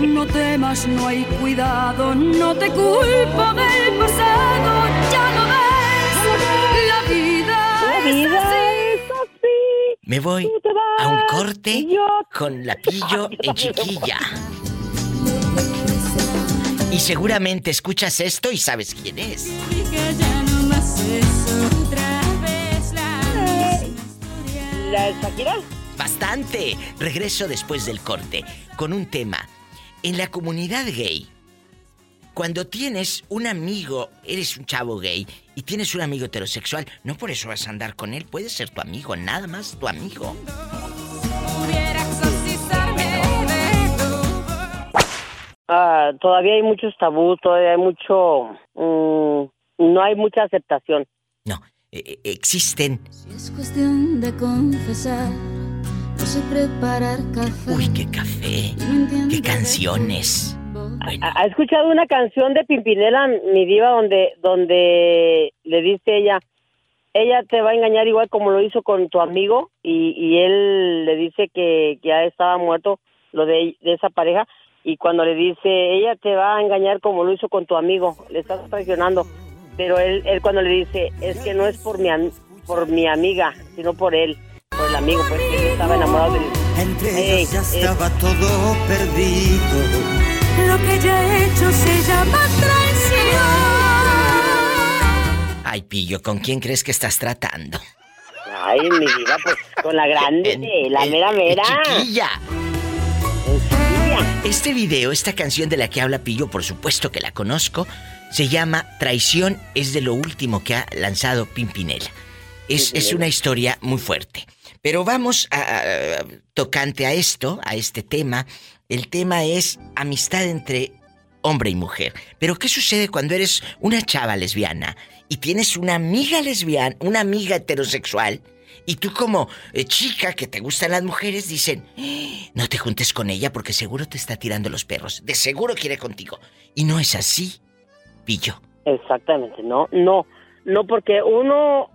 No temas, no hay cuidado, no te culpo del pasado, ya lo ves. La vida, La vida es así. Me voy a un corte con la pillo en chiquilla. Y seguramente escuchas esto y sabes quién es. ¿La Shakira? Bastante. Regreso después del corte con un tema. En la comunidad gay, cuando tienes un amigo, eres un chavo gay y tienes un amigo heterosexual, no por eso vas a andar con él, puede ser tu amigo, nada más tu amigo. Ah, todavía hay muchos tabús, todavía hay mucho... mm, no hay mucha aceptación. Eh, eh, existen. Es cuestión de confesar, no sé preparar café. Uy, qué café. Qué canciones. ¿Ha ha escuchado una canción de Pimpinela, mi diva, donde, donde le dice ella, ella te va a engañar igual como lo hizo con tu amigo y, y él le dice que, que ya estaba muerto lo de, de esa pareja y cuando le dice, ella te va a engañar como lo hizo con tu amigo, le estás traicionando, pero él, él cuando le dice, es que no es por mi, por mi amiga, sino por él, por el amigo, pues que él estaba enamorado del... Entre Ey, ellos ya ey. estaba todo perdido. Lo que ya he hecho se llama traición. Ay, Pillo, ¿con quién crees que estás tratando? Ay, mi diva, pues con la grande, la mera mera. Chiquilla. Este video, esta canción de la que habla Pillo, por supuesto que la conozco, se llama Traición, es de lo último que ha lanzado Pimpinela. Es, es una historia muy fuerte. Pero vamos a, tocante a esto, a este tema. El tema es amistad entre hombre y mujer. Pero ¿qué sucede cuando eres una chava lesbiana y tienes una amiga lesbiana, una amiga heterosexual? Y tú como eh, chica que te gustan las mujeres dicen, ¡Ah! no te juntes con ella porque seguro te está tirando los perros. De seguro quiere contigo. Y no es así, Pillo. Exactamente, no, no, no porque uno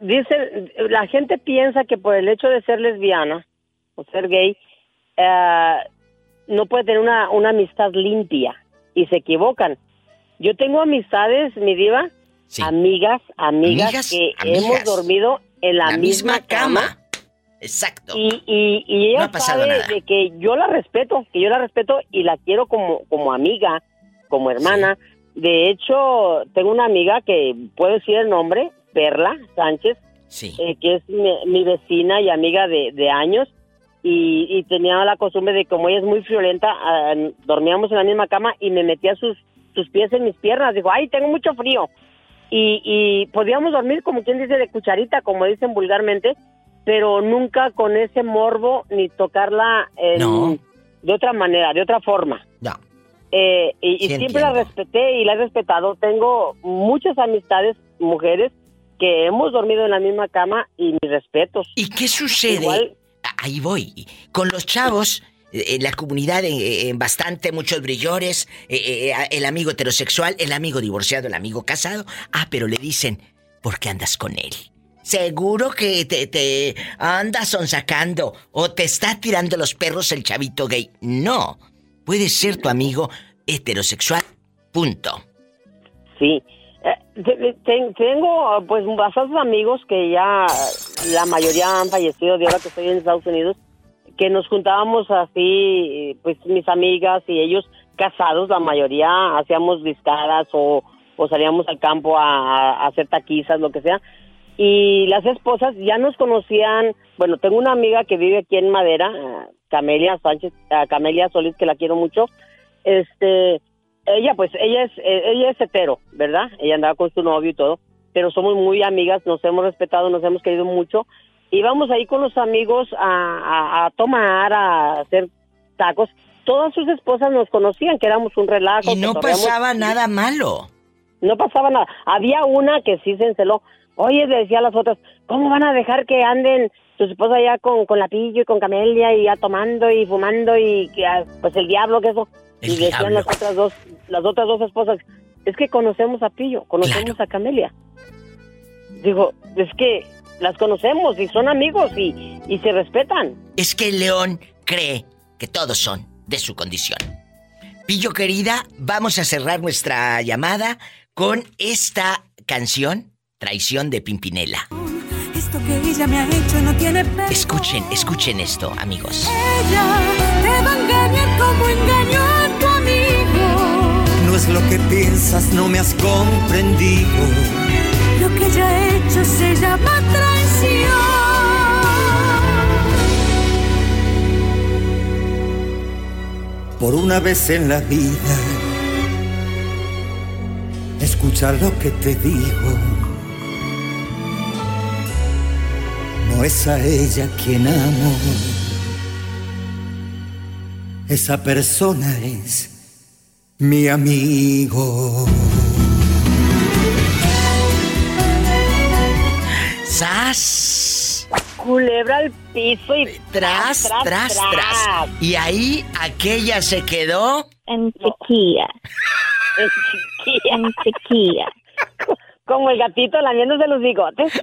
dice, la gente piensa que por el hecho de ser lesbiana o ser gay, eh, no puede tener una, una amistad limpia y se equivocan. Yo tengo amistades, mi diva, amigas, amigas, que hemos dormido en la, misma, cama. Exacto. Y, y, ella sabe de que yo la respeto, que yo la respeto y la quiero como, como amiga, como hermana. De hecho, tengo una amiga que puedo decir el nombre, Perla Sánchez, eh, que es mi, vecina y amiga de, años. Y, tenía la costumbre de, como ella es muy violenta, ah, dormíamos en la misma cama y me metía sus, sus pies en mis piernas. Dijo, ay, tengo mucho frío. Y, y podíamos dormir, como quien dice, de cucharita, como dicen vulgarmente, pero nunca con ese morbo ni tocarla de otra manera, de otra forma. No. Eh, y, siempre la respeté y la he respetado. Tengo muchas amistades, mujeres, que hemos dormido en la misma cama y mis respetos. ¿Y qué sucede? Ahí voy. Con los chavos, eh, en la comunidad, en, bastante, muchos brillores, eh, el amigo heterosexual, el amigo divorciado, el amigo casado. Ah, pero le dicen, ¿por qué andas con él? Seguro que te, te andas sonsacando o te está tirando los perros el chavito gay. No, puede ser tu amigo heterosexual. Punto. Sí, eh, tengo pues bastantes amigos que ya la mayoría han fallecido de ahora que estoy en Estados Unidos, que nos juntábamos así, pues mis amigas y ellos casados, la mayoría hacíamos discadas o, salíamos al campo a, hacer taquizas, lo que sea. Y las esposas ya nos conocían, bueno, tengo una amiga que vive aquí en Madera, Camelia Sánchez, Camelia Solís, que la quiero mucho, este, ella pues ella es eh, ella es hetero, ¿verdad? Ella andaba con su novio y todo, pero somos muy amigas, nos hemos respetado, nos hemos querido mucho. Íbamos ahí con los amigos a, tomar, a hacer tacos. Todas sus esposas nos conocían, que éramos un relajo. Y no pasaba nada malo. No pasaba nada. Había una que sí se enceló. Oye, le decía a las otras, ¿cómo van a dejar que anden sus esposas allá con, con la pillo y con Camelia y ya tomando y fumando y que, ah, pues el diablo que eso? y decían las otras dos, las otras dos esposas, es que conocemos a Pillo, conocemos a Camelia. Digo, es que las conocemos y son amigos y, y se respetan. Es que el león cree que todos son de su condición. Pillo querida, vamos a cerrar nuestra llamada con esta canción, Traición de Pimpinela. Esto que ella me ha hecho no tiene Escuchen, escuchen esto, amigos. Ella te va a engañar como engañó lo que piensas, no me has comprendido. Lo que ella ha hecho se llama traición. Por una vez en la vida, escucha lo que te digo no es a ella quien amo. Esa persona es mi amigo. ¡Sas! Culebra al piso y tras, tras, tras, Y ahí aquella se quedó. En chiquilla. (laughs) en chiquilla. En chiquilla. Como el gatito lamiéndose los bigotes. (laughs)